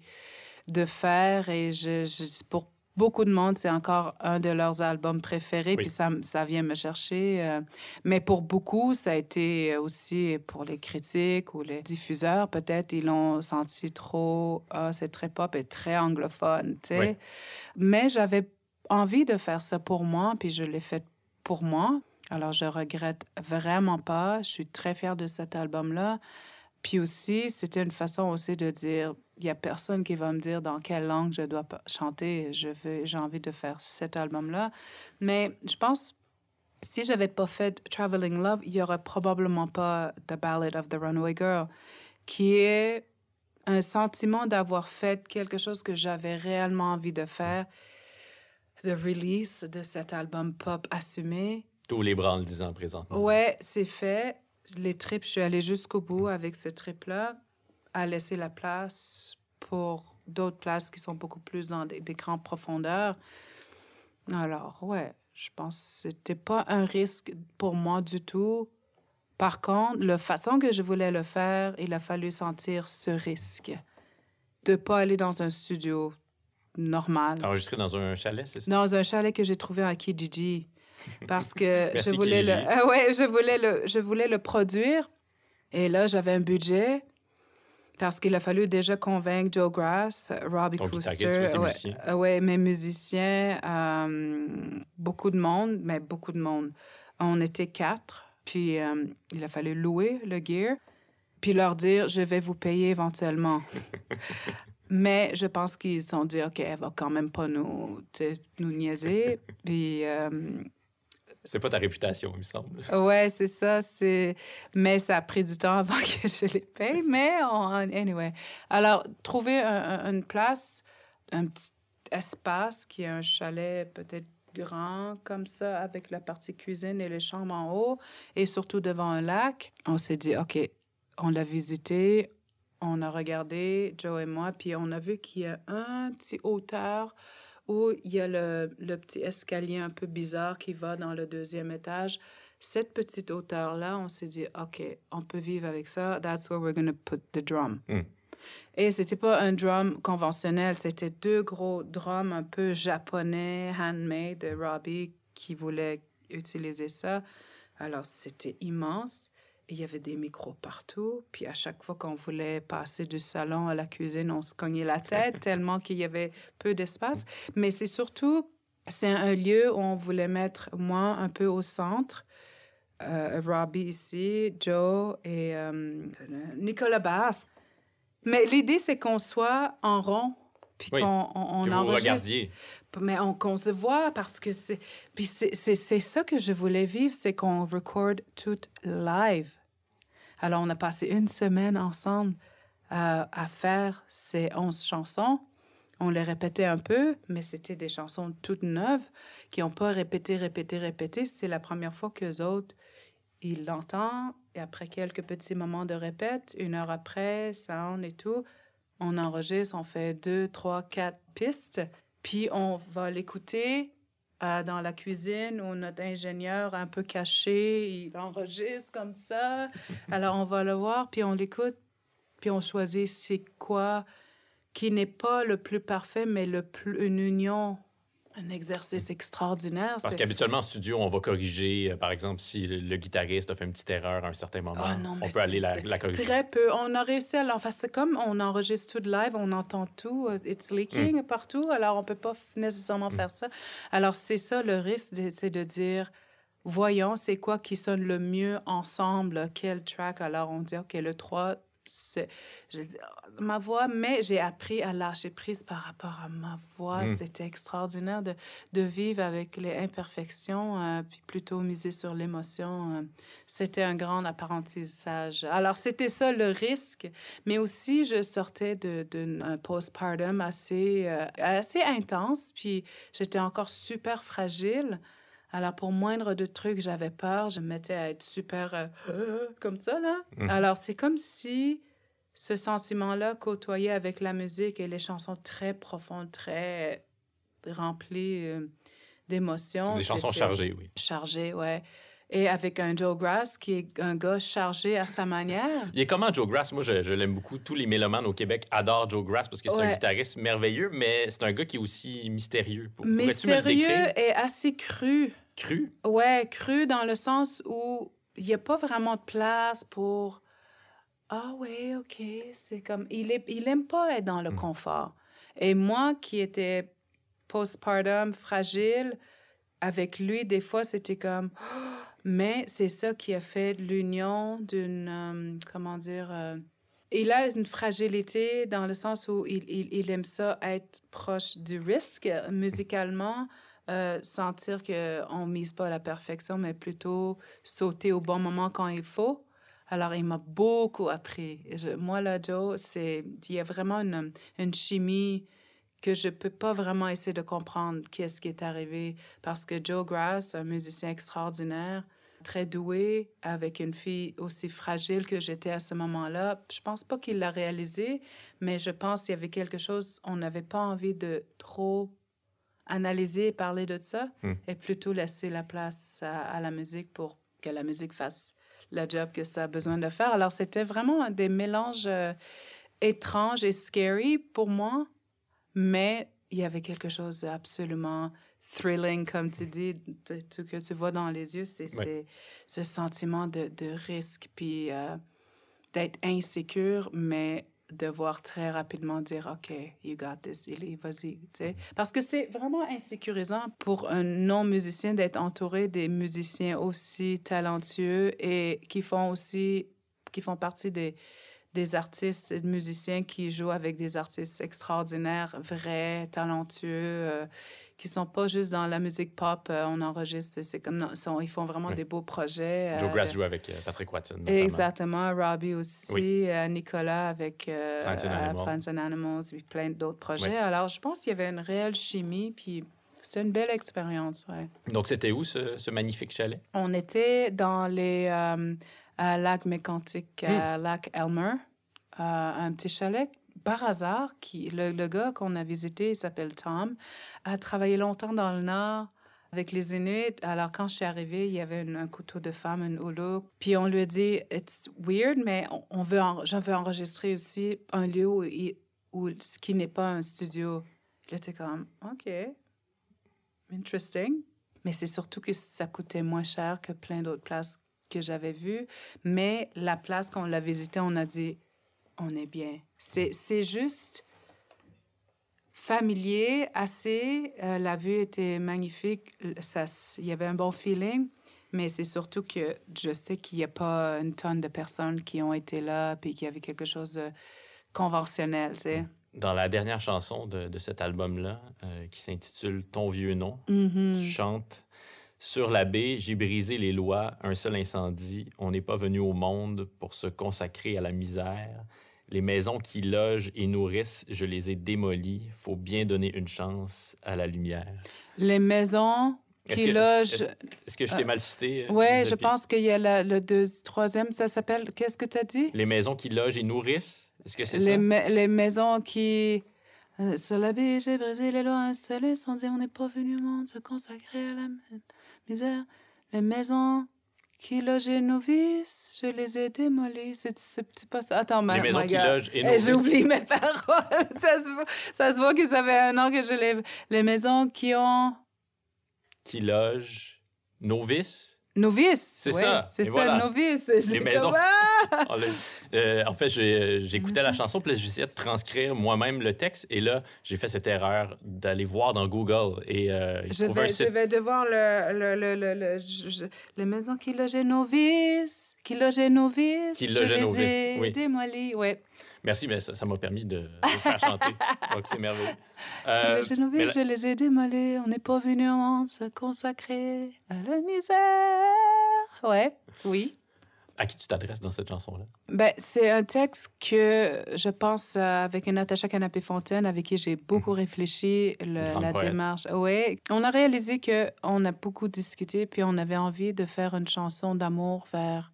de faire. Et je, je- pour beaucoup de monde, c'est encore un de leurs albums préférés. Oui. Puis ça, ça vient me chercher. euh. mais pour beaucoup, ça a été aussi pour les critiques ou les diffuseurs, peut-être, ils l'ont senti trop. Ah, c'est très pop et très anglophone, tu sais. Oui. Mais j'avais envie de faire ça pour moi, puis je l'ai fait pour moi. Alors, je regrette vraiment pas. Je suis très fière de cet album-là. Puis aussi, c'était une façon aussi de dire, il y a personne qui va me dire dans quelle langue je dois chanter. J'ai envie de faire cet album-là. Mais je pense, si j'avais pas fait Traveling Love, il y aurait probablement pas The Ballad of the Runaway Girl, qui est un sentiment d'avoir fait quelque chose que j'avais réellement envie de faire, le release de cet album pop assumé. Tous les bras en le disant présentement. Ouais, c'est fait. Les trips, je suis allée jusqu'au bout avec ce trip-là, à laisser la place pour d'autres places qui sont beaucoup plus dans des, des grandes profondeurs. Alors, ouais, je pense que c'était pas un risque pour moi du tout. Par contre, la façon que je voulais le faire, il a fallu sentir ce risque de pas aller dans un studio normal. T'as enregistré dans un chalet, c'est ça? Dans un chalet que j'ai trouvé à Kijiji. Parce que (laughs) je voulais le, ah (laughs) ouais, je voulais le, je voulais le produire. Et là, j'avais un budget. Parce qu'il a fallu déjà convaincre Joe Grass, Robbie ouais, musiciens. euh, ouais, mes musiciens, euh, beaucoup de monde, mais beaucoup de monde. On était quatre, puis euh, il a fallu louer le gear, puis leur dire, je vais vous payer éventuellement. (laughs) Mais je pense qu'ils se sont dit, OK, elle va quand même pas nous, nous niaiser. Puis, euh, C'est pas ta réputation, il me semble. (laughs) ouais, c'est ça. C'est... Mais ça a pris du temps avant (laughs) que je les paye. Mais, on- anyway. Alors, trouver un- un- une place, un petit espace qui est un chalet peut-être grand comme ça, avec la partie cuisine et les chambres en haut, et surtout devant un lac. On s'est dit, OK, on l'a visité, on a regardé, Joe et moi, puis on a vu qu'il y a un petit hauteur où il y a le, le petit escalier un peu bizarre qui va dans le deuxième étage. Cette petite hauteur-là, on s'est dit, OK, on peut vivre avec ça. That's where we're going to put the drum. Mm. Et c'était pas un drum conventionnel, c'était deux gros drums un peu japonais, handmade, de Robbie qui voulait utiliser ça. Alors, c'était immense. Il y avait des micros partout. Puis à chaque fois qu'on voulait passer du salon à la cuisine, on se cognait la tête (laughs) tellement qu'il y avait peu d'espace. Mais c'est surtout, c'est un lieu où on voulait mettre moi un peu au centre. Euh, Robbie ici, Joe et euh, Nicolas Basse. Mais l'idée, c'est qu'on soit en rond, puis Oui. qu'on on, que vous regardiez. Mais on, qu'on se voit parce que c'est. Puis c'est, c'est, c'est ça que je voulais vivre, c'est qu'on record tout live. Alors, on a passé une semaine ensemble euh, à faire ces 11 chansons. On les répétait un peu, mais c'était des chansons toutes neuves qui n'ont pas répété, répété, répété. C'est la première fois qu'eux autres, ils l'entendent. Et après quelques petits moments de répète, une heure après, sound et tout, on enregistre, on fait deux, trois, quatre pistes. Puis on va l'écouter euh, dans la cuisine où notre ingénieur un peu caché, il enregistre comme ça. (laughs) Alors on va le voir, puis on l'écoute, puis on choisit c'est quoi qui n'est pas le plus parfait, mais le plus une union, un exercice extraordinaire. Parce qu'habituellement, en studio, on va corriger, euh, par exemple, si le, le guitariste a fait une petite erreur à un certain moment, Ah non, on peut aller la, corriger. Très peu. On a réussi à l'en faire. C'est comme on enregistre tout de live, on entend tout. euh, It's leaking partout. Alors, on peut pas nécessairement faire ça. Alors, c'est ça le risque, c'est de dire, voyons, c'est quoi qui sonne le mieux ensemble, quel track? Alors, on dit, OK, le 3, c'est je dis, ah, ma voix, mais j'ai appris à lâcher prise par rapport à ma voix. Mm. C'était extraordinaire de, de vivre avec les imperfections, euh, puis plutôt miser sur l'émotion. euh. C'était un grand apprentissage. Alors, c'était ça le risque, mais aussi, je sortais de- d'un postpartum assez, euh, assez intense, puis j'étais encore super fragile. Alors, pour moindre de trucs, j'avais peur. Je me mettais à être super euh, (gasps) comme ça, là. Mhm. Alors, c'est comme si ce sentiment-là côtoyait avec la musique et les chansons très profondes, très remplies euh, d'émotions. Des chansons chargées, oui. chargé, ouais. et avec un Joe Grass qui est un gars chargé à sa manière. (laughs) Il est comment Joe Grass? Moi, je, l'aime beaucoup. Tous les mélomanes au Québec adorent Joe Grass parce que c'est un guitariste merveilleux, mais c'est un gars qui est aussi mystérieux. mystérieux et assez cru. Cru? Ouais, cru dans le sens où il n'y a pas vraiment de place pour... Ah ouais, OK, c'est comme... Il, est... il aime pas être dans le hmm. confort. Et moi qui étais postpartum, fragile, avec lui, des fois, c'était comme... (gasps) Mais c'est ça qui a fait l'union d'une, euh, comment dire, euh, il a une fragilité dans le sens où il, il, il aime ça être proche du risque musicalement, euh, sentir qu'on ne mise pas la perfection, mais plutôt sauter au bon moment quand il faut. Alors, il m'a beaucoup appris. moi, là, Joe, c'est, il y a vraiment une, une chimie que je peux pas vraiment essayer de comprendre qu'est-ce qui est arrivé parce que Joe Grass, un musicien extraordinaire, très doué, avec une fille aussi fragile que j'étais à ce moment-là, je pense pas qu'il l'a réalisé, mais je pense qu'il y avait quelque chose, on n'avait pas envie de trop analyser et parler de ça, hmm. et plutôt laisser la place à, la musique pour que la musique fasse le job que ça a besoin de faire. Alors, c'était vraiment des mélanges euh, étranges et scary pour moi, mais il y avait quelque chose d'absolument thrilling, comme tu dis, tout que tu vois dans les yeux, c'est ce sentiment de, de risque, puis euh, d'être insécure, mais devoir très rapidement dire OK, you got this, vas-y. Parce que c'est vraiment insécurisant pour un non-musicien d'être entouré des musiciens aussi talentueux et qui font aussi, qui font partie des, des artistes et des musiciens qui jouent avec des artistes extraordinaires, vrais, talentueux, euh, qui sont pas juste dans la musique pop. Euh, on enregistre, c'est comme sont, ils font vraiment des beaux projets. Joe euh, Grass joue avec Patrick Watson. Notamment. Exactement, Robbie aussi, Nicolas avec Plants and Animals, et plein d'autres projets. Alors, je pense qu'il y avait une réelle chimie, puis c'est une belle expérience, ouais. Donc, c'était où ce, ce, magnifique chalet? On était dans les à Lac Mécantic, à hmm. Lac Elmer, un petit chalet par hasard. Qui, le, gars qu'on a visité, il s'appelle Tom, a travaillé longtemps dans le Nord avec les Inuits. Alors, quand je suis arrivée, il y avait un couteau de femme, un holo. Puis on lui a dit, it's weird, mais on, veut, j'en veux enregistrer aussi un lieu où, où ce qui n'est pas un studio. Il était comme, OK, interesting. Mais c'est surtout que ça coûtait moins cher que plein d'autres places que j'avais vu. Mais la place qu'on l'a visitée, on a dit, on est bien. C'est juste familier, assez. Euh, la vue était magnifique. Il y avait un bon feeling. Mais c'est surtout que je sais qu'il n'y a pas une tonne de personnes qui ont été là puis qu'il y avait quelque chose de conventionnel, tu sais. Dans la dernière chanson de, de cet album-là, euh, qui s'intitule Ton vieux nom, mm-hmm. tu chantes sur la baie, j'ai brisé les lois, un seul incendie. On n'est pas venu au monde pour se consacrer à la misère. Les maisons qui logent et nourrissent, je les ai démolies. Faut bien donner une chance à la lumière. Les maisons qui logent. Est-ce que je t'ai euh, mal cité? Euh, oui, je pense qu'il y a le deuxième, troisième, ça s'appelle. Qu'est-ce que tu as dit? Les maisons qui logent et nourrissent. Est-ce que c'est ça? les maisons qui. Euh, sur la baie, j'ai brisé les lois, un seul incendie. On n'est pas venu au monde se consacrer à la misère. Les maisons qui logeaient nos vices, je les ai démolis. C'est pas ça. Attends, Les maisons qui logent et eh, J'oublie mes paroles. (laughs) ça, se voit, ça se voit que ça fait un an que je les... Les maisons qui ont... Qui logent nos vices? Novice. C'est ça. C'est ça, novice. Les maisons. (laughs) Euh, en fait, j'écoutais la chanson, puis j'essayais de transcrire moi-même le texte. Et là, j'ai fait cette erreur d'aller voir dans Google. Et euh, je, vais, je vais devoir le, le, le, le, les maisons qui logeaient novices, qui logeaient novices. Qui logeaient novices. Oui. Démolies, oui. Merci, mais ça m'a permis de, de faire chanter. (laughs) Donc, c'est merveilleux. Euh, les je les ai démolés. On n'est pas venu en se consacrer à la misère. Ouais, oui. À qui tu t'adresses dans cette chanson-là? Ben, c'est un texte que je pense euh, avec une Natacha Canapé-Fontaine, avec qui j'ai beaucoup mhm. réfléchi, la démarche. Oui, on a réalisé qu'on a beaucoup discuté, puis on avait envie de faire une chanson d'amour vers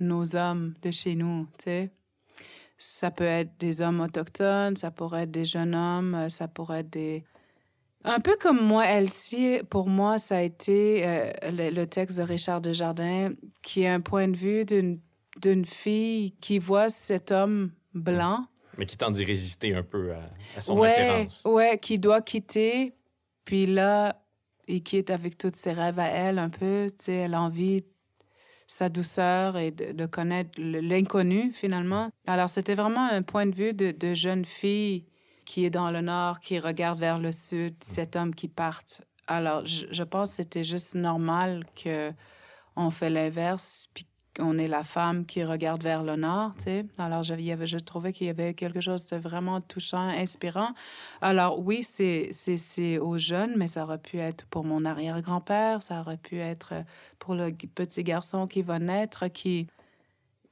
nos hommes de chez nous, tu sais. Ça peut être des hommes autochtones, ça pourrait être des jeunes hommes, ça pourrait être des Un peu comme moi, Elsie, pour moi, ça a été euh, le, texte de Richard Desjardins, qui est un point de vue d'une fille qui voit cet homme blanc. Mais qui tente d'y résister un peu à, son ouais, attirance. Ouais, qui doit quitter. Puis là, il quitte avec tous ses rêves à elle un peu. Tu sais, elle a envie sa douceur et de, connaître l'inconnu finalement. Alors c'était vraiment un point de vue de, de, jeune fille qui est dans le nord, qui regarde vers le sud, cet homme qui part. Alors je, je pense que c'était juste normal que on fait l'inverse, puis on est la femme qui regarde vers le nord, tu sais. Alors, j'avais, je trouvais qu'il y avait quelque chose de vraiment touchant, inspirant. Alors, oui, c'est, c'est, aux jeunes, mais ça aurait pu être pour mon arrière-grand-père, ça aurait pu être pour le petit garçon qui va naître, qui,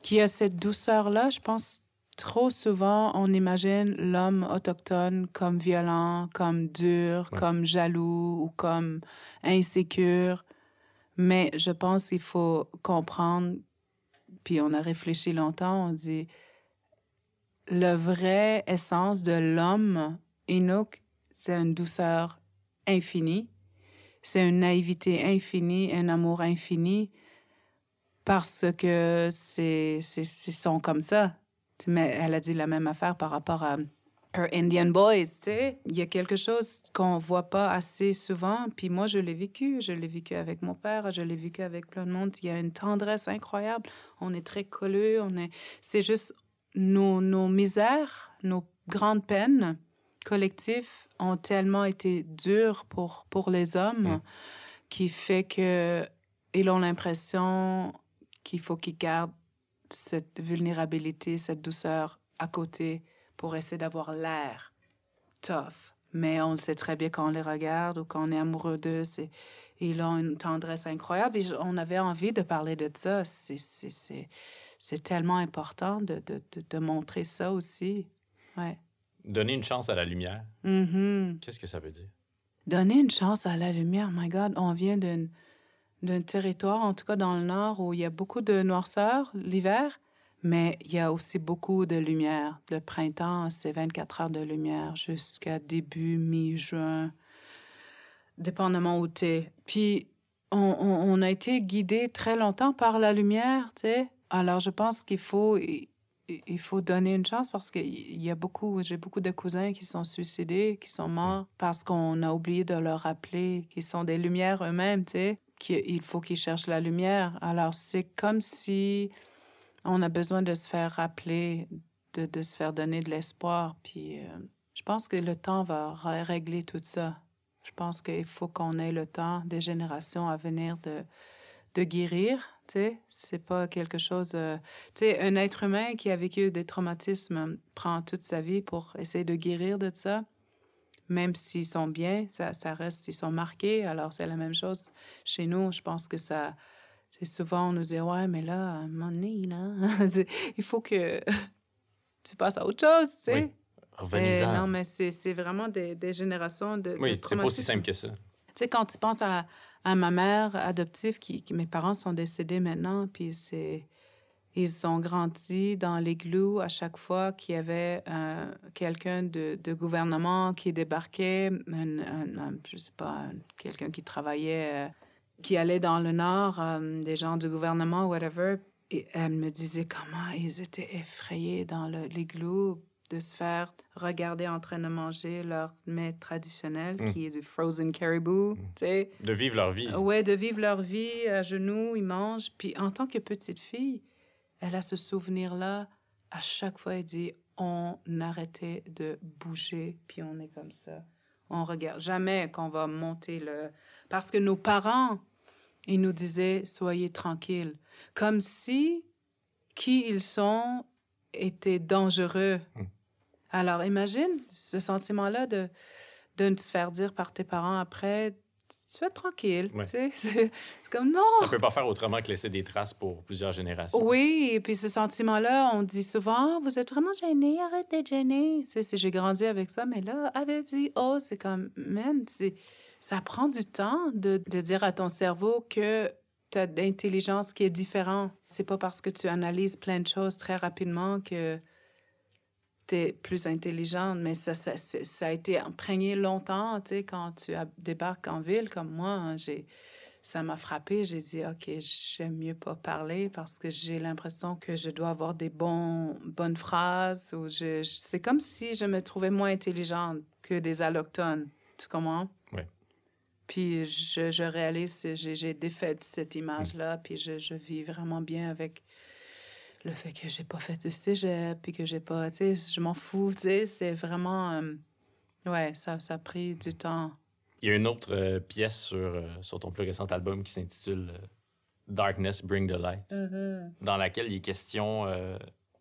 qui a cette douceur-là. Je pense trop souvent, on imagine l'homme autochtone comme violent, comme dur, comme jaloux ou comme insécure. Mais je pense qu'il faut comprendre puis on a réfléchi longtemps, on dit le vrai essence de l'homme, Enoch, c'est une douceur infinie, c'est une naïveté infinie, un amour infini, parce que c'est sont comme ça. Mais elle a dit la même affaire par rapport à Her Indian Boys, tu sais. Il y a quelque chose qu'on voit pas assez souvent. Puis moi, je l'ai vécu. Je l'ai vécu avec mon père. Je l'ai vécu avec plein de monde. Il y a une tendresse incroyable. On est très colleux. On est... C'est juste nos, nos misères, nos grandes peines collectives ont tellement été dures pour, pour les hommes mm. qui fait que ils ont l'impression qu'il faut qu'ils gardent cette vulnérabilité, cette douceur à côté pour essayer d'avoir l'air tough. Mais on le sait très bien quand on les regarde ou quand on est amoureux d'eux, ils ont une tendresse incroyable. Et on avait envie de parler de ça. C'est tellement important de, de, de, montrer ça aussi. Ouais. Donner une chance à la lumière. Mm-hmm. Qu'est-ce que ça veut dire? Donner une chance à la lumière, my God. On vient d'un territoire, en tout cas dans le nord, où il y a beaucoup de noirceur l'hiver. Mais il y a aussi beaucoup de lumière. Le printemps, c'est 24 heures de lumière jusqu'à début, mi-juin, dépendamment où tu es. Puis, on, on, a été guidé très longtemps par la lumière, tu sais. Alors, je pense qu'il faut, il faut donner une chance parce qu'il y a beaucoup, j'ai beaucoup de cousins qui sont suicidés, qui sont morts parce qu'on a oublié de leur rappeler qu'ils sont des lumières eux-mêmes, tu sais. Qu'il faut qu'ils cherchent la lumière. Alors, c'est comme si on a besoin de se faire rappeler, de, de se faire donner de l'espoir. Puis euh, je pense que le temps va régler tout ça. Je pense qu'il faut qu'on ait le temps des générations à venir de, de guérir. C'est pas quelque chose. Euh, un être humain qui a vécu des traumatismes prend toute sa vie pour essayer de guérir de ça. Même s'ils sont bien, ça, ça reste, ils sont marqués. Alors, c'est la même chose chez nous. Je pense que ça, c'est souvent, on nous dit, ouais, mais là, à un moment donné, là, (laughs) il faut que (laughs) tu passes à autre chose, tu sais. Oui. non, mais c'est vraiment des, des, générations de. Oui, c'est pas aussi simple que ça. Tu sais, quand tu penses à, à ma mère adoptive, qui, mes parents sont décédés maintenant, puis c'est. Ils ont grandi dans l'églou à chaque fois qu'il y avait euh, quelqu'un de, de, gouvernement qui débarquait, un, un, je sais pas, quelqu'un qui travaillait euh, qui allaient dans le nord, euh, des gens du gouvernement, whatever. Et elle me disait comment ils étaient effrayés dans l'igloo de se faire regarder en train de manger leur mets traditionnel, mm. qui est du frozen caribou, mm. tu sais. De vivre leur vie. Ouais, de vivre leur vie à genoux, ils mangent. Puis en tant que petite fille, elle a ce souvenir-là. À chaque fois, elle dit, on arrêtait de bouger, puis on est comme ça. On regarde jamais qu'on va monter le... Parce que nos parents, ils nous disaient, soyez tranquilles. Comme si qui ils sont était dangereux. Hmm. Alors, imagine ce sentiment-là de, de se faire dire par tes parents après, tu es tranquille. (laughs) C'est comme non. Ça peut pas faire autrement que laisser des traces pour plusieurs générations. Oui, et puis ce sentiment-là, on dit souvent, vous êtes vraiment gêné, arrête d'être gêné. J'ai grandi avec ça, mais là, avec dit, oh, c'est comme, man, ça prend du temps de, dire à ton cerveau que tu as d'intelligence qui est différente. C'est pas parce que tu analyses plein de choses très rapidement que t'es plus intelligente, mais ça, a été imprégné longtemps, tu sais, quand tu débarques en ville comme moi, hein, ça m'a frappé. J'ai dit, OK, j'aime mieux pas parler parce que j'ai l'impression que je dois avoir des bonnes phrases. Ou c'est comme si je me trouvais moins intelligente que des allochtones. Tu comprends? Puis je, je réalise, j'ai, j'ai défait cette image-là, puis je, je, vis vraiment bien avec le fait que j'ai pas fait de cégep, puis que j'ai pas, tu sais, je m'en fous, tu sais, c'est vraiment, euh, ouais, ça, ça a pris du temps il y a une autre euh, pièce sur, euh, sur ton plus récent album qui s'intitule Darkness Bring the Light, mm-hmm. dans laquelle il est question,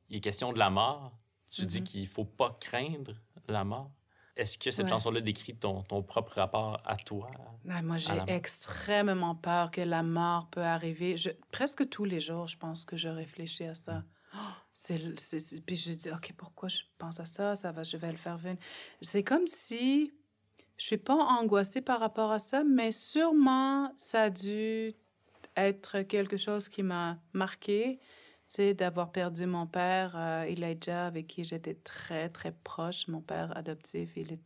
il est question de la mort. Tu dis mm-hmm. qu'il faut pas craindre la mort? Est-ce que cette chanson-là décrit ton, ton, propre rapport à toi? moi, j'ai extrêmement peur que la mort peut arriver. Je, presque tous les jours, je pense que je réfléchis à ça. Mm. Oh, puis je dis, OK, pourquoi je pense à ça? Ça va, je vais le faire venir. C'est comme si je suis pas angoissée par rapport à ça, mais sûrement ça a dû être quelque chose qui m'a marqué, d'avoir perdu mon père, euh, Elijah, avec qui j'étais très, très proche, mon père adoptif. Il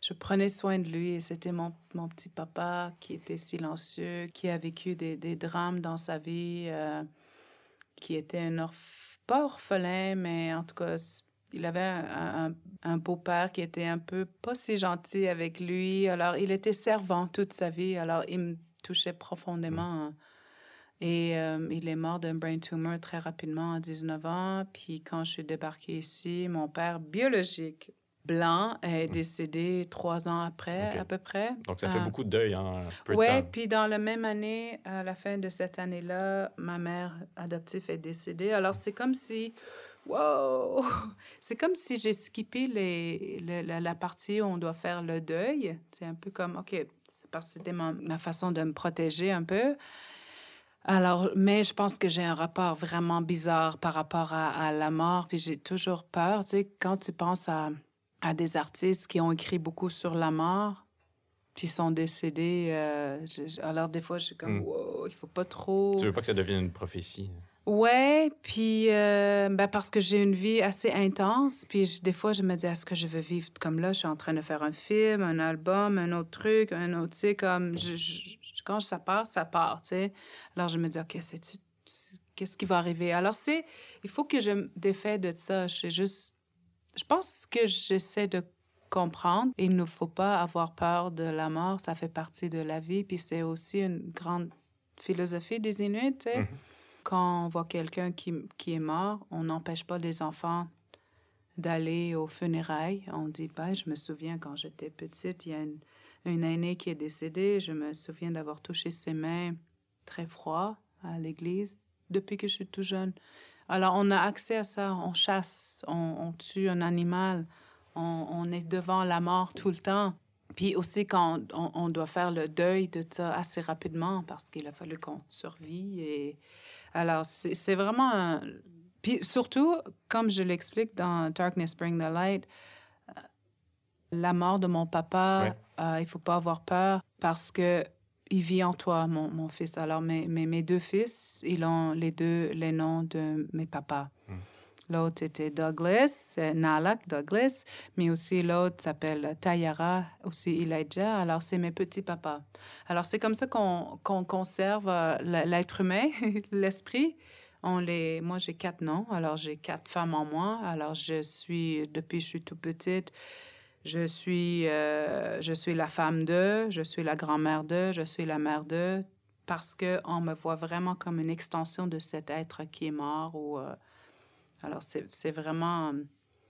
Je prenais soin de lui et c'était mon, mon, petit papa qui était silencieux, qui a vécu des, des drames dans sa vie, euh, qui était un pas orphelin, mais en tout cas il avait un, un, beau-père qui était un peu pas si gentil avec lui. Alors, il était servant toute sa vie. Alors, il me touchait profondément. Et euh, il est mort d'un brain tumor très rapidement à 19 ans. Puis quand je suis débarquée ici, mon père biologique blanc est décédé trois ans après, à peu près. Donc, ça fait euh, beaucoup de deuil en peu de puis dans la même année, à la fin de cette année-là, ma mère adoptive est décédée. Alors, c'est comme si wow! (laughs) C'est comme si j'ai skippé les, la, partie où on doit faire le deuil. C'est un peu comme, OK, c'est parce que c'était ma, façon de me protéger un peu. Alors, mais je pense que j'ai un rapport vraiment bizarre par rapport à, la mort, puis j'ai toujours peur. Tu sais, quand tu penses à, à, des artistes qui ont écrit beaucoup sur la mort, qui sont décédés, euh, alors des fois, je suis comme, hmm. wow, il faut pas trop. Tu veux pas que ça devienne une prophétie? Ouais, puis euh, ben parce que j'ai une vie assez intense, puis des fois je me dis est-ce que je veux vivre comme là, je suis en train de faire un film, un album, un autre truc, un autre, tu sais, comme quand ça part, ça part, tu sais. Alors je me dis ok, c'est qu'est-ce qui va arriver? Alors c'est, il faut que je me défais de ça. Je juste, je pense que j'essaie de comprendre. Il ne faut pas avoir peur de la mort, ça fait partie de la vie, puis c'est aussi une grande philosophie des Inuits, tu sais. Mm-hmm. Quand on voit quelqu'un qui, qui, est mort, on n'empêche pas les enfants d'aller aux funérailles. On dit, ben, je me souviens quand j'étais petite, il y a une, une aînée qui est décédée. Je me souviens d'avoir touché ses mains très froid à l'église depuis que je suis tout jeune. Alors, on a accès à ça. On chasse, on, tue un animal, on, est devant la mort tout le temps. Puis aussi, quand on, on doit faire le deuil de ça assez rapidement parce qu'il a fallu qu'on survive et alors, c'est vraiment un... Puis surtout, comme je l'explique dans Darkness Bring the Light, euh, la mort de mon papa, euh, il faut pas avoir peur parce que il vit en toi, mon, mon fils. Alors, mes, mes, mes, deux fils, ils ont les deux les noms de mes papas. Hmm. L'autre était Douglas, Nalak Douglas, mais aussi l'autre s'appelle Tayara, aussi Elijah. Alors, c'est mes petits papas. Alors, c'est comme ça qu'on conserve euh, l'être humain, (laughs) l'esprit. On les... Moi, j'ai quatre noms. Alors, j'ai quatre femmes en moi. Alors, je suis, depuis que je suis tout petite, je suis, euh, je suis la femme d'eux, je suis la grand-mère d'eux, je suis la mère d'eux, parce qu'on me voit vraiment comme une extension de cet être qui est mort ou... Euh, alors, c'est vraiment...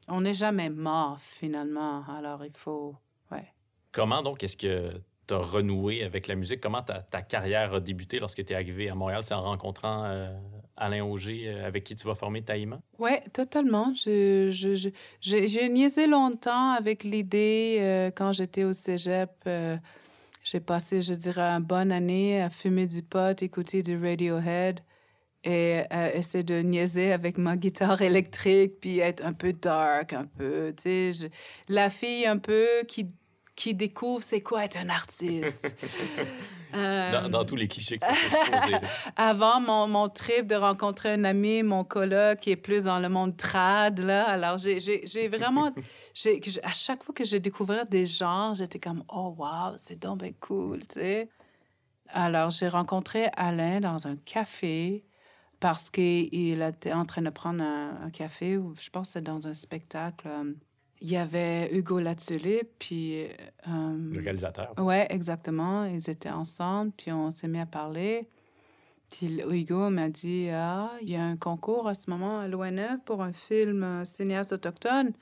On n'est jamais mort, finalement. Alors, il faut... Ouais. Comment, donc, est-ce que tu as renoué avec la musique? Comment ta, ta carrière a débuté lorsque tu es arrivé à Montréal? C'est en rencontrant euh, Alain Auger, euh, avec qui tu vas former Taïma? Oui, totalement. J'ai je, je, niaisé longtemps avec l'idée, euh, quand j'étais au cégep, j'ai passé, je dirais, une bonne année à fumer du pot, écouter du Radiohead et euh, essayer de niaiser avec ma guitare électrique, puis être un peu dark, un peu, tu sais, la fille un peu qui, qui découvre c'est quoi être un artiste. (laughs) dans, dans, tous les clichés que ça peut poser. (laughs) Avant mon, mon, trip de rencontrer un ami, mon coloc qui est plus dans le monde trad, là. Alors, j'ai vraiment... (laughs) à chaque fois que j'ai découvert des gens, j'étais comme, oh, wow, c'est donc bien cool, tu sais. Alors, j'ai rencontré Alain dans un café parce qu'il était en train de prendre un, café, ou je pense que dans un spectacle. Euh, il y avait Hugo Latulippe, puis... Euh, le réalisateur. Oui, exactement. Ils étaient ensemble, puis on s'est mis à parler. Puis Hugo m'a dit Ah, il y a un concours à ce moment à l'ONF pour un film euh, cinéaste autochtone.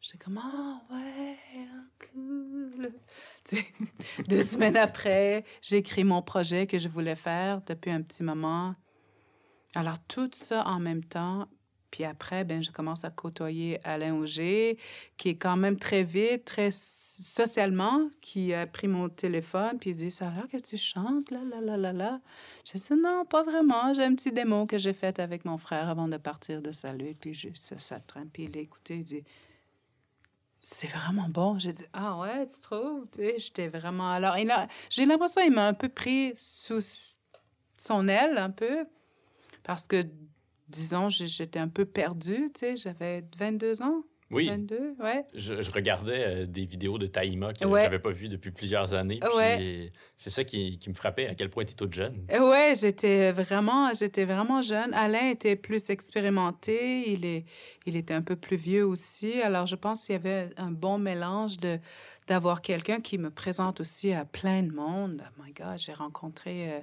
J'étais comme Ah, ouais, cool. (laughs) deux semaines après, j'ai écrit mon projet que je voulais faire depuis un petit moment. Alors, tout ça en même temps. Puis après, ben, je commence à côtoyer Alain Auger, qui est quand même très vite, très socialement, qui a pris mon téléphone, puis il dit Ça a l'air que tu chantes, là, là, là, là, là. Je dis Non, pas vraiment. J'ai un petit démo que j'ai fait avec mon frère avant de partir de Salut, puis je, ça, ça traîne. Puis il a écouté, il dit c'est vraiment bon. J'ai dit, ah ouais, tu trouves? J'étais vraiment. Alors, j'ai l'impression qu'il m'a un peu pris sous son aile, un peu. Parce que, disons, j'étais un peu perdue, tu sais, j'avais 22 ans. Oui. 22, ouais. Je, regardais euh, des vidéos de Taïma que je n'avais pas vues depuis plusieurs années. Ouais. C'est ça qui, qui, me frappait, à quel point tu es toute jeune. Oui, j'étais vraiment, j'étais vraiment jeune. Alain était plus expérimenté, il, est, il était un peu plus vieux aussi. Alors, je pense qu'il y avait un bon mélange de d'avoir quelqu'un qui me présente aussi à plein de monde. Oh my God, j'ai rencontré... Euh,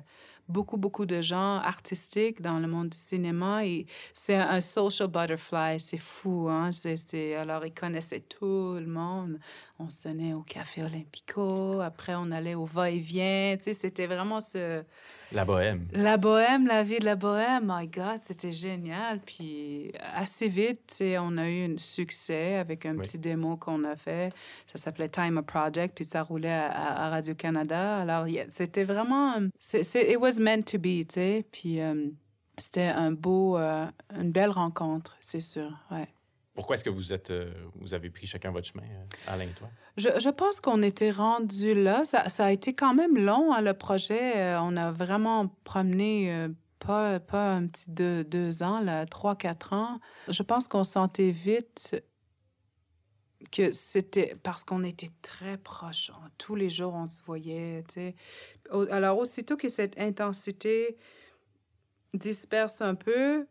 beaucoup, beaucoup de gens artistiques dans le monde du cinéma. Et c'est un social butterfly, c'est fou. Hein? C'est, alors, ils connaissaient tout le monde. On sonnait au Café Olympico, après on allait au va-et-vient. Tu sais, c'était vraiment ce... La bohème. La bohème, la vie de la bohème. My God, c'était génial. Puis assez vite, tu sais, on a eu un succès avec un petit démo qu'on a fait. Ça s'appelait Time a Project, puis ça roulait à, Radio-Canada. Alors, c'était vraiment... C'est, it was meant to be, tu sais. Puis euh, c'était un beau... Euh, une belle rencontre, c'est sûr, ouais. Pourquoi est-ce que vous êtes, euh, vous avez pris chacun votre chemin, euh, Alain et toi? Je, pense qu'on était rendu là. Ça, a été quand même long, hein, le projet. Euh, on a vraiment promené pas, pas un petit deux, deux ans, là, trois, quatre ans. Je pense qu'on sentait vite que c'était parce qu'on était très proches. Tous les jours, on se voyait. Alors, aussitôt que cette intensité disperse un peu,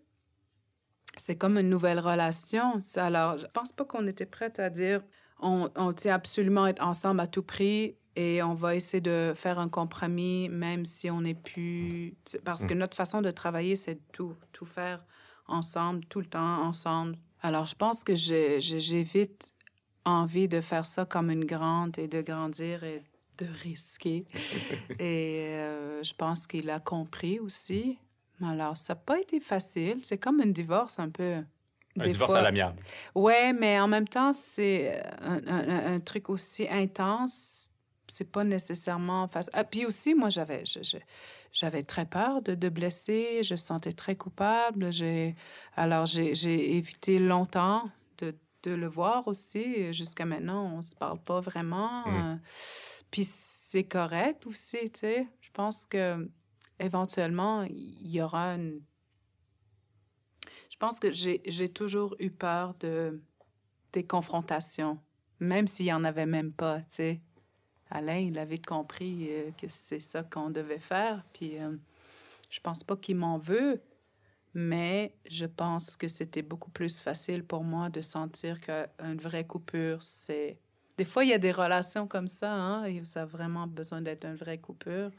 c'est comme une nouvelle relation. Alors, je pense pas qu'on était prête à dire on, on tient absolument être ensemble à tout prix et on va essayer de faire un compromis même si on n'est plus... Parce que mm. notre façon de travailler, c'est tout, tout faire ensemble, tout le temps ensemble. Alors, je pense que j'ai vite envie de faire ça comme une grande et de grandir et de risquer. (laughs) et euh, je pense qu'il a compris aussi. Alors, ça n'a pas été facile. C'est comme un divorce un peu. Un divorce à l'amiable. Ouais, mais en même temps, c'est un, truc aussi intense. C'est pas nécessairement facile. Ah, puis aussi, moi, j'avais, j'avais très peur de, de blesser. Je sentais très coupable. J'ai, alors, j'ai, évité longtemps de, de, le voir aussi. Jusqu'à maintenant, on se parle pas vraiment. Mmh. puis c'est correct aussi, tu sais. Je pense que éventuellement, il y aura une... Je pense que j'ai toujours eu peur de, des confrontations, même s'il n'y en avait même pas, tu sais. Alain, il avait compris euh, que c'est ça qu'on devait faire, puis euh, je pense pas qu'il m'en veut, mais je pense que c'était beaucoup plus facile pour moi de sentir qu'une vraie coupure, c'est... Des fois, il y a des relations comme ça, hein, et ça a vraiment besoin d'être une vraie coupure.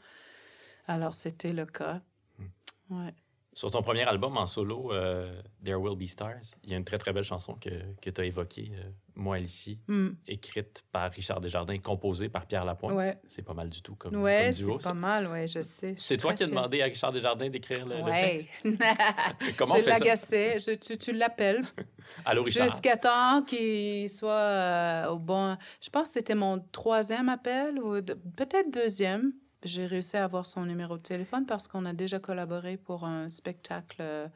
Alors, c'était le cas. Hmm. Ouais. Sur ton premier album en solo, euh, There Will Be Stars, il y a une très, très belle chanson que, que tu as évoquée, euh, Moi ici, hmm. écrite par Richard Desjardins, composée par Pierre Lapointe. Ouais. C'est pas mal du tout comme, ouais, comme duo. c'est pas mal, oui, je sais. C'est toi qui as demandé à Richard Desjardins d'écrire le, texte? (laughs) Comment je on fait l'agaçais, je, tu, tu l'appelles. (laughs) Allô, Richard? Jusqu'à temps qu'il soit euh, au bon... Je pense que c'était mon troisième appel, ou peut-être deuxième j'ai réussi à avoir son numéro de téléphone parce qu'on a déjà collaboré pour un spectacle euh,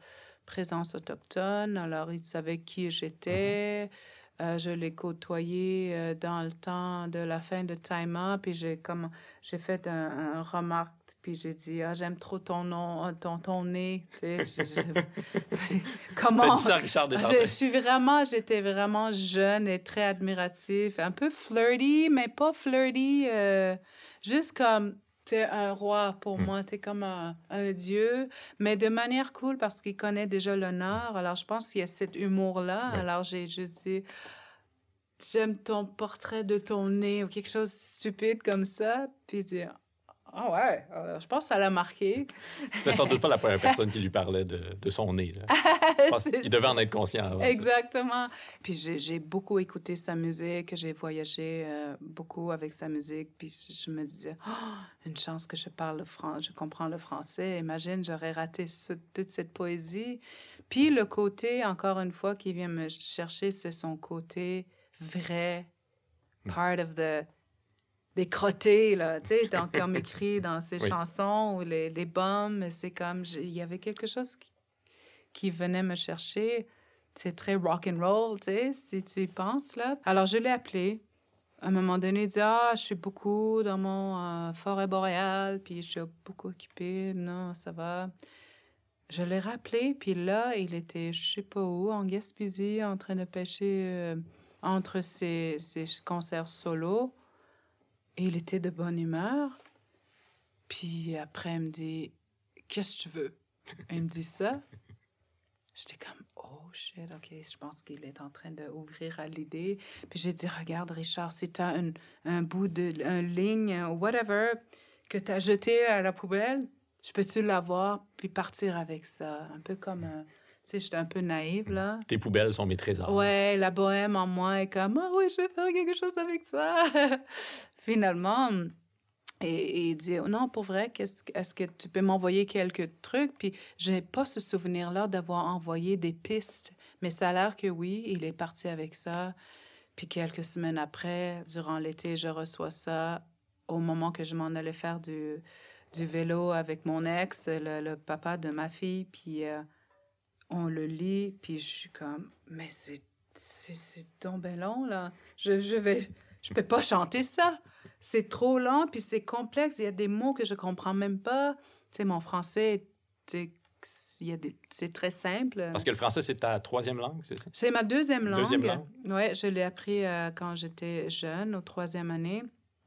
présence autochtone. Alors, il savait qui j'étais. Mm-hmm. Euh, je l'ai côtoyé euh, dans le temps de la fin de Time Up, puis j'ai comme j'ai fait un, remarque Puis j'ai dit, ah, j'aime trop ton nom, ton, ton nez. Sais, (laughs) comment. dit ça, Richard je, je suis vraiment, j'étais vraiment jeune et très admiratif, un peu flirty, mais pas flirty, euh, juste comme es un roi pour hmm. moi, tu es comme un, un, dieu, mais de manière cool parce qu'il connaît déjà l'honneur. Alors je pense qu'il y a cet humour-là. Alors j'ai juste dit, j'aime ton portrait de ton nez ou quelque chose de stupide comme ça. Puis dire, ah ouais, euh, je pense que ça l'a marqué. C'était sans doute pas la première personne qui lui parlait de, de son nez. Là. (laughs) il devait en être conscient avant. Exactement. Puis j'ai beaucoup écouté sa musique, j'ai voyagé euh, beaucoup avec sa musique. Puis je me disais, oh, une chance que je parle le français, je comprends le français. Imagine, j'aurais raté toute cette poésie. Puis le côté, encore une fois, qui vient me chercher, c'est son côté vrai, hmm. part of the des crottés, là, tu sais, (laughs) comme écrit dans ses chansons ou les, les bombes. C'est comme, il y avait quelque chose qui, qui venait me chercher. C'est très rock and roll, tu sais, si tu y penses, là. Alors, je l'ai appelé. À un moment donné, il dit Ah, je suis beaucoup dans mon euh, forêt boréale, puis je suis beaucoup occupé. Non, ça va. Je l'ai rappelé, puis là, il était, je sais pas où, en Gaspésie, en train de pêcher euh, entre ses, ses concerts solo. Et il était de bonne humeur. Puis après, il me dit Qu'est-ce que tu veux? Il me dit ça. J'étais comme Oh shit, ok, je pense qu'il est en train d'ouvrir à l'idée. Puis j'ai dit Regarde, Richard, si tu as un, un, bout de un ligne, whatever, que tu as jeté à la poubelle, je peux-tu l'avoir puis partir avec ça? Un peu comme. tu sais, j'étais un peu naïve, là. Tes poubelles sont mes trésors. Ouais, la bohème en moi est comme, ah oui, je vais faire quelque chose avec ça. (laughs) finalement, et, il dit non pour vrai qu'est-ce est-ce que tu peux m'envoyer quelques trucs? Puis j'ai pas ce souvenir là d'avoir envoyé des pistes mais ça a l'air que oui il est parti avec ça puis quelques semaines après durant l'été je reçois ça au moment que je m'en allais faire du, du vélo avec mon ex le, papa de ma fille puis euh, on le lit puis je suis comme mais c'est c'est tombé long là je, je vais je peux pas chanter ça. C'est trop lent, puis c'est complexe. Il y a des mots que je comprends même pas. Tu sais, mon français, c'est très simple. Parce que le français, c'est ta troisième langue, c'est ça? C'est ma deuxième langue. Deuxième langue? Oui, je l'ai appris euh, quand j'étais jeune, au troisième année.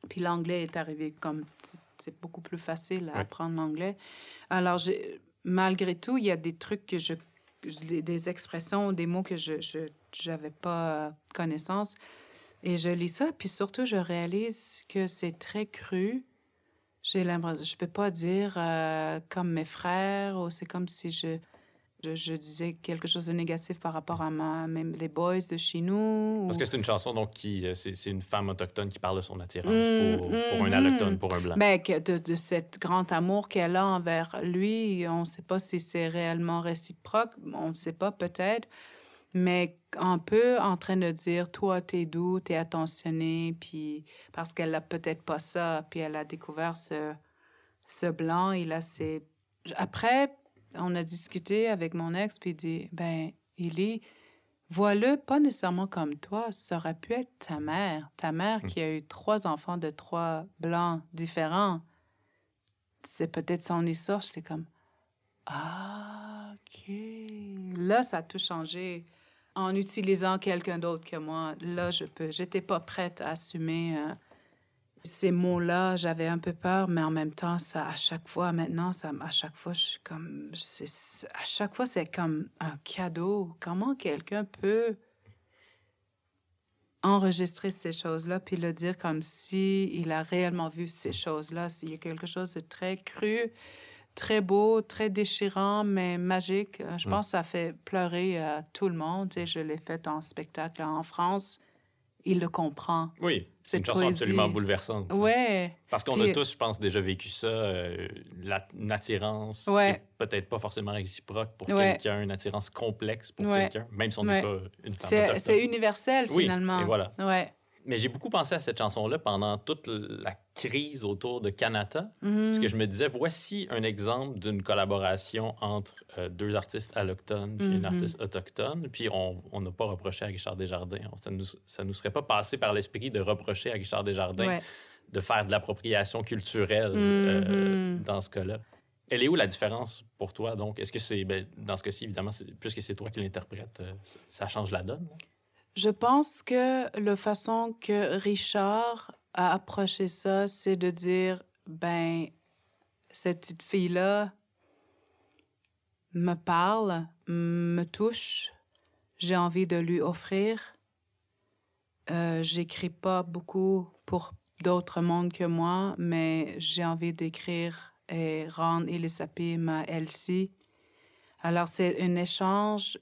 Puis l'anglais est arrivé comme... C'est beaucoup plus facile à apprendre l'anglais. Alors, malgré tout, il y a des trucs que je... Des, expressions, des mots que je n'avais pas connaissance. Et je lis ça, puis surtout, je réalise que c'est très cru. J'ai l'impression, je peux pas dire euh, comme mes frères, ou c'est comme si je, je, disais quelque chose de négatif par rapport à ma, même les boys de chez nous. Parce que c'est une chanson, donc, qui, euh, c'est, une femme autochtone qui parle de son attirance mmh, pour, pour, un mmh, allochtone, pour un blanc. Mais ben, de, de cet grand amour qu'elle a envers lui, on ne sait pas si c'est réellement réciproque, on ne sait pas, peut-être mais un peu en train de dire toi t'es doux t'es attentionné puis parce qu'elle a peut-être pas ça puis elle a découvert ce ce blanc il a ses après on a discuté avec mon ex puis il dit ben il vois-le pas nécessairement comme toi ça aurait pu être ta mère ta mère mmh. qui a eu trois enfants de trois blancs différents c'est peut-être son histoire j'étais comme ah ok là ça a tout changé en utilisant quelqu'un d'autre que moi. Là, je peux. J'étais pas prête à assumer euh, ces mots-là. J'avais un peu peur, mais en même temps, ça, à chaque fois, maintenant, ça, à chaque fois, je suis comme, à chaque fois, c'est comme un cadeau. Comment quelqu'un peut enregistrer ces choses-là puis le dire comme si il a réellement vu ces choses-là, s'il y a quelque chose de très cru très beau, très déchirant, mais magique. Euh, je mm. pense que ça fait pleurer euh, tout le monde. Et je l'ai fait en spectacle en France. Il le comprend. Oui, c'est une chanson absolument bouleversante. Oui. Parce qu'on a tous, je pense, déjà vécu ça, euh, la, une attirance ouais. peut-être pas forcément réciproque pour quelqu'un, une attirance complexe pour quelqu'un, même si on n'est pas une femme C'est universel, finalement. Oui, et voilà. Ouais mais j'ai beaucoup pensé à cette chanson-là pendant toute la crise autour de Kanata, parce que mhm. je me disais, voici un exemple d'une collaboration entre euh, deux artistes allochtones puis une mhm. artiste autochtone, puis on n'a pas reproché à Richard Desjardins. Ça nous, ça nous serait pas passé par l'esprit de reprocher à Richard Desjardins de faire de l'appropriation culturelle euh, mm-hmm. dans ce cas-là. Elle est où la différence pour toi? Donc, est-ce que c'est, ben, dans ce cas-ci, évidemment, puisque c'est toi qui l'interprète, euh, ça change la donne? Je pense que la façon que Richard a approché ça, c'est de dire, ben, cette petite fille-là me parle, me touche, j'ai envie de lui offrir. Euh, J'écris pas beaucoup pour d'autres mondes que moi, mais j'ai envie d'écrire et rendre Elisabeth ma Elsie. Alors, c'est un échange,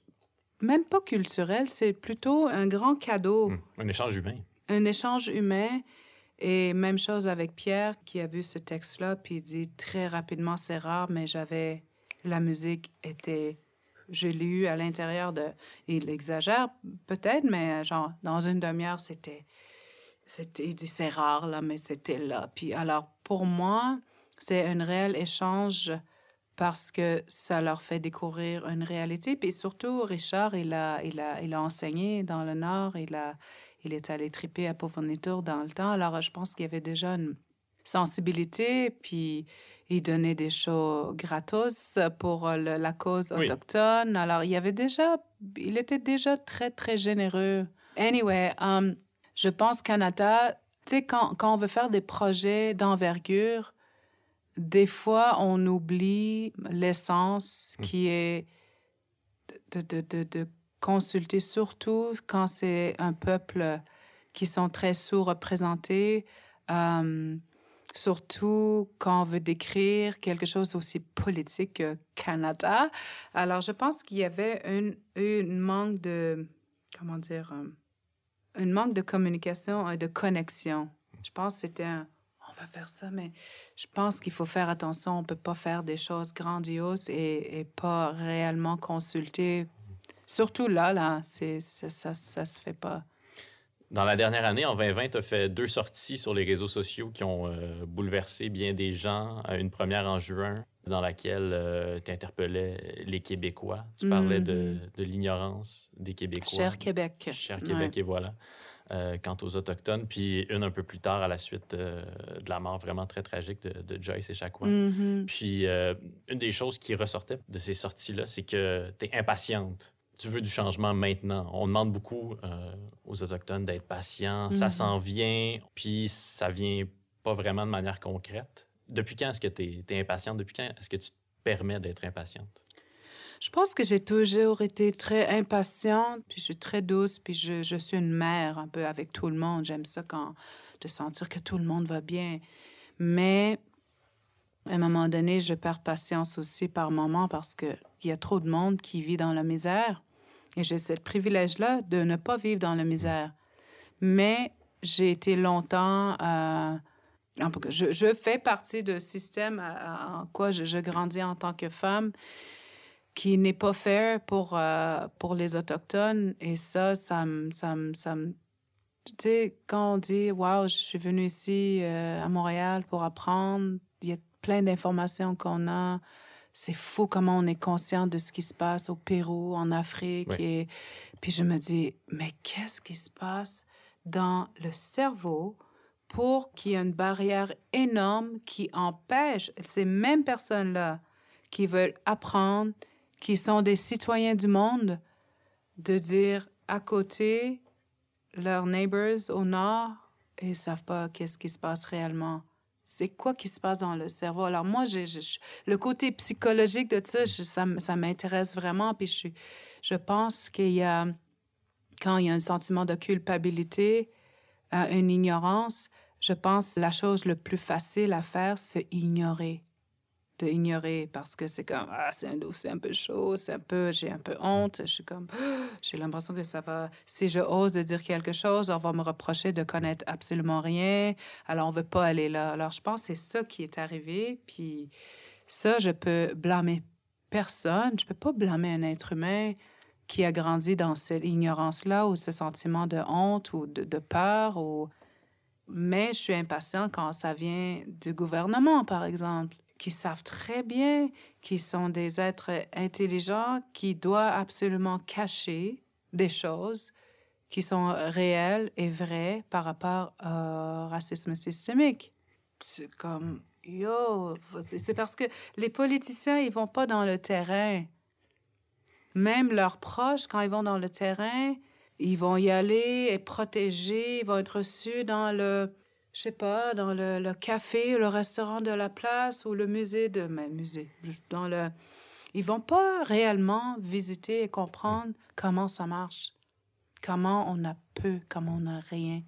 même pas culturel, c'est plutôt un grand cadeau. Hmm, un échange humain. Un échange humain. Et même chose avec Pierre qui a vu ce texte-là, puis il dit très rapidement, c'est rare, mais j'avais. La musique était. Je l'ai eu à l'intérieur de. Il exagère peut-être, mais genre, dans une demi-heure, c'était. C'était. Il dit c'est rare, là, mais c'était là. Puis alors, pour moi, c'est un réel échange parce que ça leur fait découvrir une réalité. Puis surtout, Richard, il a, il a, il a enseigné dans le Nord, il, a, il est allé triper à Pauvre-Tour dans le temps. Alors, je pense qu'il y avait déjà une sensibilité, puis il donnait des shows gratos pour la cause autochtone. Alors, il y avait déjà, il était déjà très, très généreux. Anyway, um, je pense Canada, tu sais, quand, quand on veut faire des projets d'envergure, des fois, on oublie l'essence mmh. qui est de, de, de, de, consulter, surtout quand c'est un peuple qui sont très sous-représentés, euh, surtout quand on veut décrire quelque chose aussi politique que Canada. Alors, je pense qu'il y avait une, une manque de, comment dire, euh, un manque de communication et de connexion. Je pense que c'était un faire ça, mais je pense qu'il faut faire attention. On ne peut pas faire des choses grandioses et, et pas réellement consulter. Surtout là, là, c'est, ça, ça, se fait pas. Dans la dernière année, en 2020, tu as fait deux sorties sur les réseaux sociaux qui ont euh, bouleversé bien des gens. Une première en juin, dans laquelle euh, tu interpellais les Québécois. Tu parlais de, mm-hmm. de l'ignorance des Québécois. Cher Québec. Cher Québec, et voilà. Euh, quant aux Autochtones. Puis une un peu plus tard, à la suite euh, de la mort vraiment très tragique de, Joyce et Chakwan. Mm-hmm. Puis euh, une des choses qui ressortait de ces sorties-là, c'est que tu es impatiente. Tu veux du changement maintenant. On demande beaucoup aux Autochtones d'être patients. Ça mm-hmm. s'en vient, puis ça vient pas vraiment de manière concrète. Depuis quand est-ce que tu es, es impatiente? Depuis quand est-ce que tu te permets d'être impatiente? Je pense que j'ai toujours été très impatiente, puis je suis très douce, puis je, suis une mère un peu avec tout le monde. J'aime ça quand de sentir que tout le monde va bien. Mais à un moment donné, je perds patience aussi par moment parce qu'il y a trop de monde qui vit dans la misère. Et j'ai ce privilège-là de ne pas vivre dans la misère. Mais j'ai été longtemps... Euh, je, fais partie d'un système en quoi je grandis en tant que femme qui n'est pas fair pour, euh, pour les Autochtones. Et ça, ça me... Ça ça tu sais, quand on dit, waouh, je suis venue ici euh, à Montréal pour apprendre, il y a plein d'informations qu'on a. C'est fou comment on est conscient de ce qui se passe au Pérou, en Afrique. Et puis je me dis, mais qu'est-ce qui se passe dans le cerveau pour qu'il y ait une barrière énorme qui empêche ces mêmes personnes-là qui veulent apprendre, qui sont des citoyens du monde, de dire à côté, leurs neighbors au nord, ils ne savent pas qu'est-ce qui se passe réellement. C'est quoi qui se passe dans le cerveau? Alors moi, j'ai, le côté psychologique de ça, ça, ça m'intéresse vraiment. Puis je, je pense qu'il y a, quand il y a un sentiment de culpabilité, euh, une ignorance, je pense que la chose le plus facile à faire, c'est ignorer ignorer parce que c'est comme ah c'est un peu chaud c'est un peu j'ai un peu honte. Je suis comme (gasps) j'ai l'impression que ça va si je ose de dire quelque chose on va me reprocher de connaître absolument rien. Alors on veut pas aller là. Alors je pense c'est ça qui est arrivé. Puis ça je peux blâmer personne. Je peux pas blâmer un être humain qui a grandi dans cette ignorance là ou ce sentiment de honte ou de, de peur ou mais je suis impatient quand ça vient du gouvernement par exemple qui savent très bien qu'ils sont des êtres intelligents qui doivent absolument cacher des choses qui sont réels et vrais par rapport au racisme systémique. C'est comme, yo, c'est parce que les politiciens, ils vont pas dans le terrain. Même leurs proches, quand ils vont dans le terrain, ils vont y aller et protéger, ils vont être reçus dans le, je sais pas, dans le, le, café, le restaurant de la place ou le musée de, mais musée, dans le, ils vont pas réellement visiter et comprendre comment ça marche, comment on a peu, comment on a rien.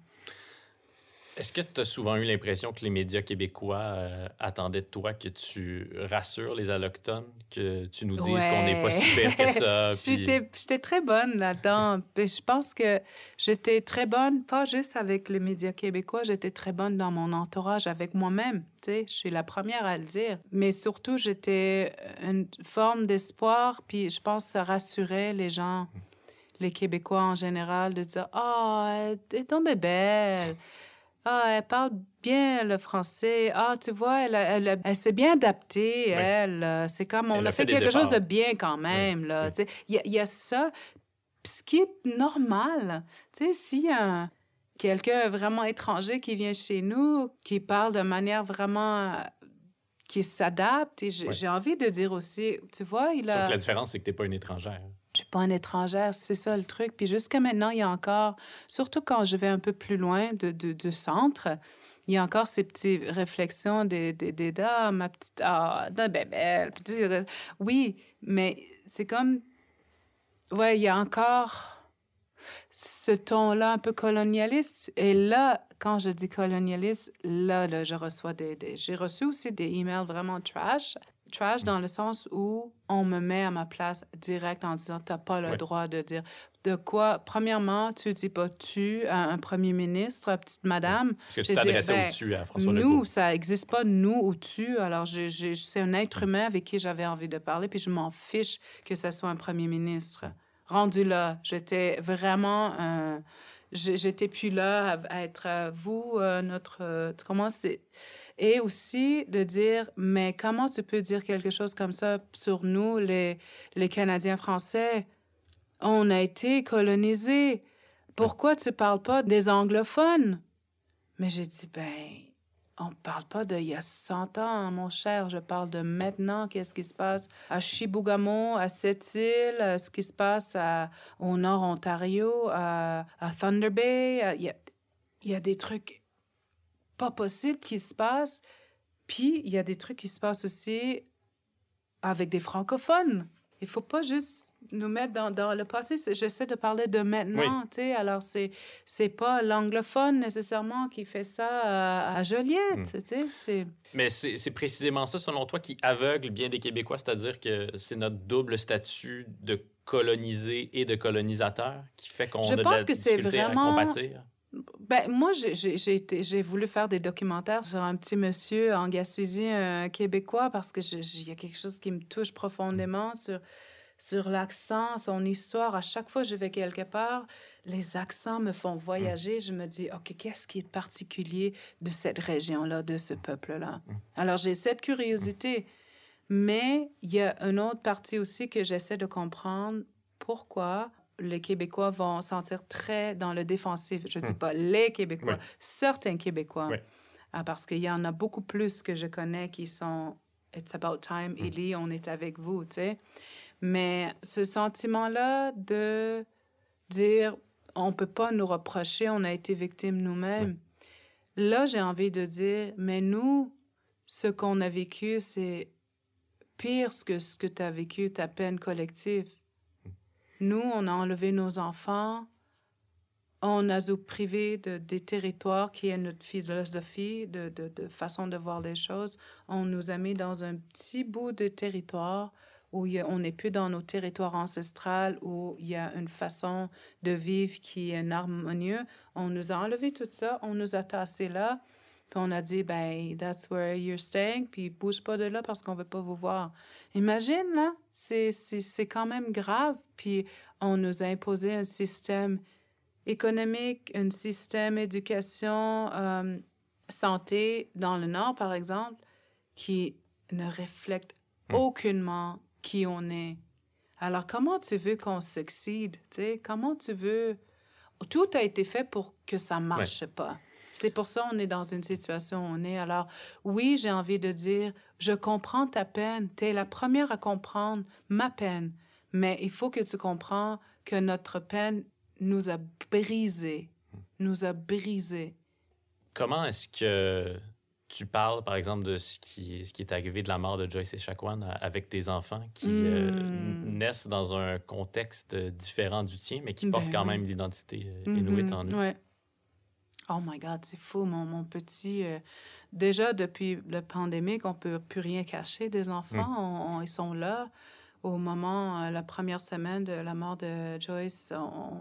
Est-ce que tu as souvent eu l'impression que les médias québécois euh, attendaient de toi que tu rassures les Allochtones, que tu nous dises qu'on n'est pas si pire que ça? (laughs) J'étais très bonne là-dedans. je pense que j'étais très bonne, pas juste avec les médias québécois, j'étais très bonne dans mon entourage, avec moi-même. Je suis la première à le dire. Mais surtout, j'étais une forme d'espoir, puis je pense que ça rassurait les gens, les Québécois en général, de dire « Ah, oh, t'es tombée belle! » Ah, elle parle bien le français. Ah, tu vois, elle, elle, s'est bien adaptée, elle. Euh, c'est comme, on a, fait, quelque chose de bien quand même, là. Il y, a ça. Ce qui est normal. Tu sais, y a quelqu'un vraiment étranger qui vient chez nous, qui parle de manière vraiment qui s'adapte. Et j'ai envie de dire aussi, tu vois, il a... Sauf que la différence, c'est que tu n'es pas une étrangère. Pas une étrangère, c'est ça le truc. Puis jusqu'à maintenant, il y a encore, surtout quand je vais un peu plus loin de, de, centre, il y a encore ces petites réflexions des, des, ah, ma petite, ah, de bébé. Oui, mais c'est comme, ouais, il y a encore ce ton-là un peu colonialiste. Et là, quand je dis colonialiste, là, là je reçois des... des... J'ai reçu aussi des emails vraiment trash trash dans le sens où on me met à ma place direct en disant t'as pas le droit de dire. De quoi premièrement tu dis pas tu à un premier ministre à petite madame. Parce que tu t'adressais au tu à François Legault. nous ça existe pas nous ou tu. Alors c'est un être humain avec qui j'avais envie de parler puis je m'en fiche que ce soit un premier ministre. Rendu là j'étais vraiment j'étais plus là à, être vous euh, notre euh, comment c'est et aussi de dire, mais comment tu peux dire quelque chose comme ça sur nous, les, les Canadiens français? On a été colonisés. Pourquoi tu parles pas des anglophones? Mais j'ai dit, ben, on parle pas de il y a 100 ans, mon cher. Je parle de maintenant. Qu'est-ce qui se passe à Chibougamau, à Sept-Îles, ce qui se passe au Nord Ontario, à, à Thunder Bay? Il y, il y a des trucs pas possible qui se passe. Puis, il y a des trucs qui se passent aussi avec des francophones. Il faut pas juste nous mettre dans, dans le passé. J'essaie de parler de maintenant, tu sais. Alors, c'est c'est pas l'anglophone nécessairement qui fait ça à, Joliette, hmm. tu sais. Mais c'est précisément ça, selon toi, qui aveugle bien des Québécois, c'est-à-dire que c'est notre double statut de colonisé et de colonisateur qui fait qu'on a de la difficulté à compatir. Ben, moi, j'ai voulu faire des documentaires sur un petit monsieur en Gaspésie, un Québécois, parce que il y a quelque chose qui me touche profondément sur, sur l'accent, son histoire. À chaque fois que je vais quelque part, les accents me font voyager. Je me dis, OK, qu'est-ce qui est particulier de cette région-là, de ce peuple-là? Alors, j'ai cette curiosité. Mais il y a une autre partie aussi que j'essaie de comprendre pourquoi les Québécois vont sentir très dans le défensif. Je ne dis hmm. pas les Québécois, certains Québécois. Ah, parce qu'il y en a beaucoup plus que je connais qui sont It's about time, mmh. on est avec vous, tu sais. Mais ce sentiment-là de dire on ne peut pas nous reprocher, on a été victime nous-mêmes. Là, j'ai envie de dire, mais nous, ce qu'on a vécu, c'est pire que ce que tu as vécu, ta peine collective. Nous, on a enlevé nos enfants, on a privé de, des territoires qui est notre philosophie, de, de, façon de voir les choses. On nous a mis dans un petit bout de territoire où on n'est plus dans nos territoires ancestrales, où il y a une façon de vivre qui est harmonieuse. On nous a enlevé tout ça, on nous a tassés là, puis on a dit, ben, that's where you're staying, puis bouge pas de là parce qu'on veut pas vous voir. Imagine, là, c'est quand même grave. Puis on nous a imposé un système économique, un système éducation, euh, santé dans le Nord, par exemple, qui ne reflète hmm. aucunement qui on est. Alors, comment tu veux qu'on succède? Comment tu veux? Tout a été fait pour que ça marche pas. C'est pour ça qu'on est dans une situation où on est. Alors, oui, j'ai envie de dire, je comprends ta peine. Tu es la première à comprendre ma peine. Mais il faut que tu comprends que notre peine nous a brisés. Nous a brisés. Comment est-ce que tu parles, par exemple, de ce qui, ce qui est arrivé de la mort de Joyce et Chacuan avec tes enfants qui euh, hmm. naissent dans un contexte différent du tien, mais qui portent ben quand même l'identité euh, inuit en eux? Ouais. Oh my God, c'est fou, mon, mon petit. Euh, déjà, depuis la pandémie, on ne peut plus rien cacher des enfants. Hmm. ils sont là. Au moment, la première semaine de la mort de Joyce,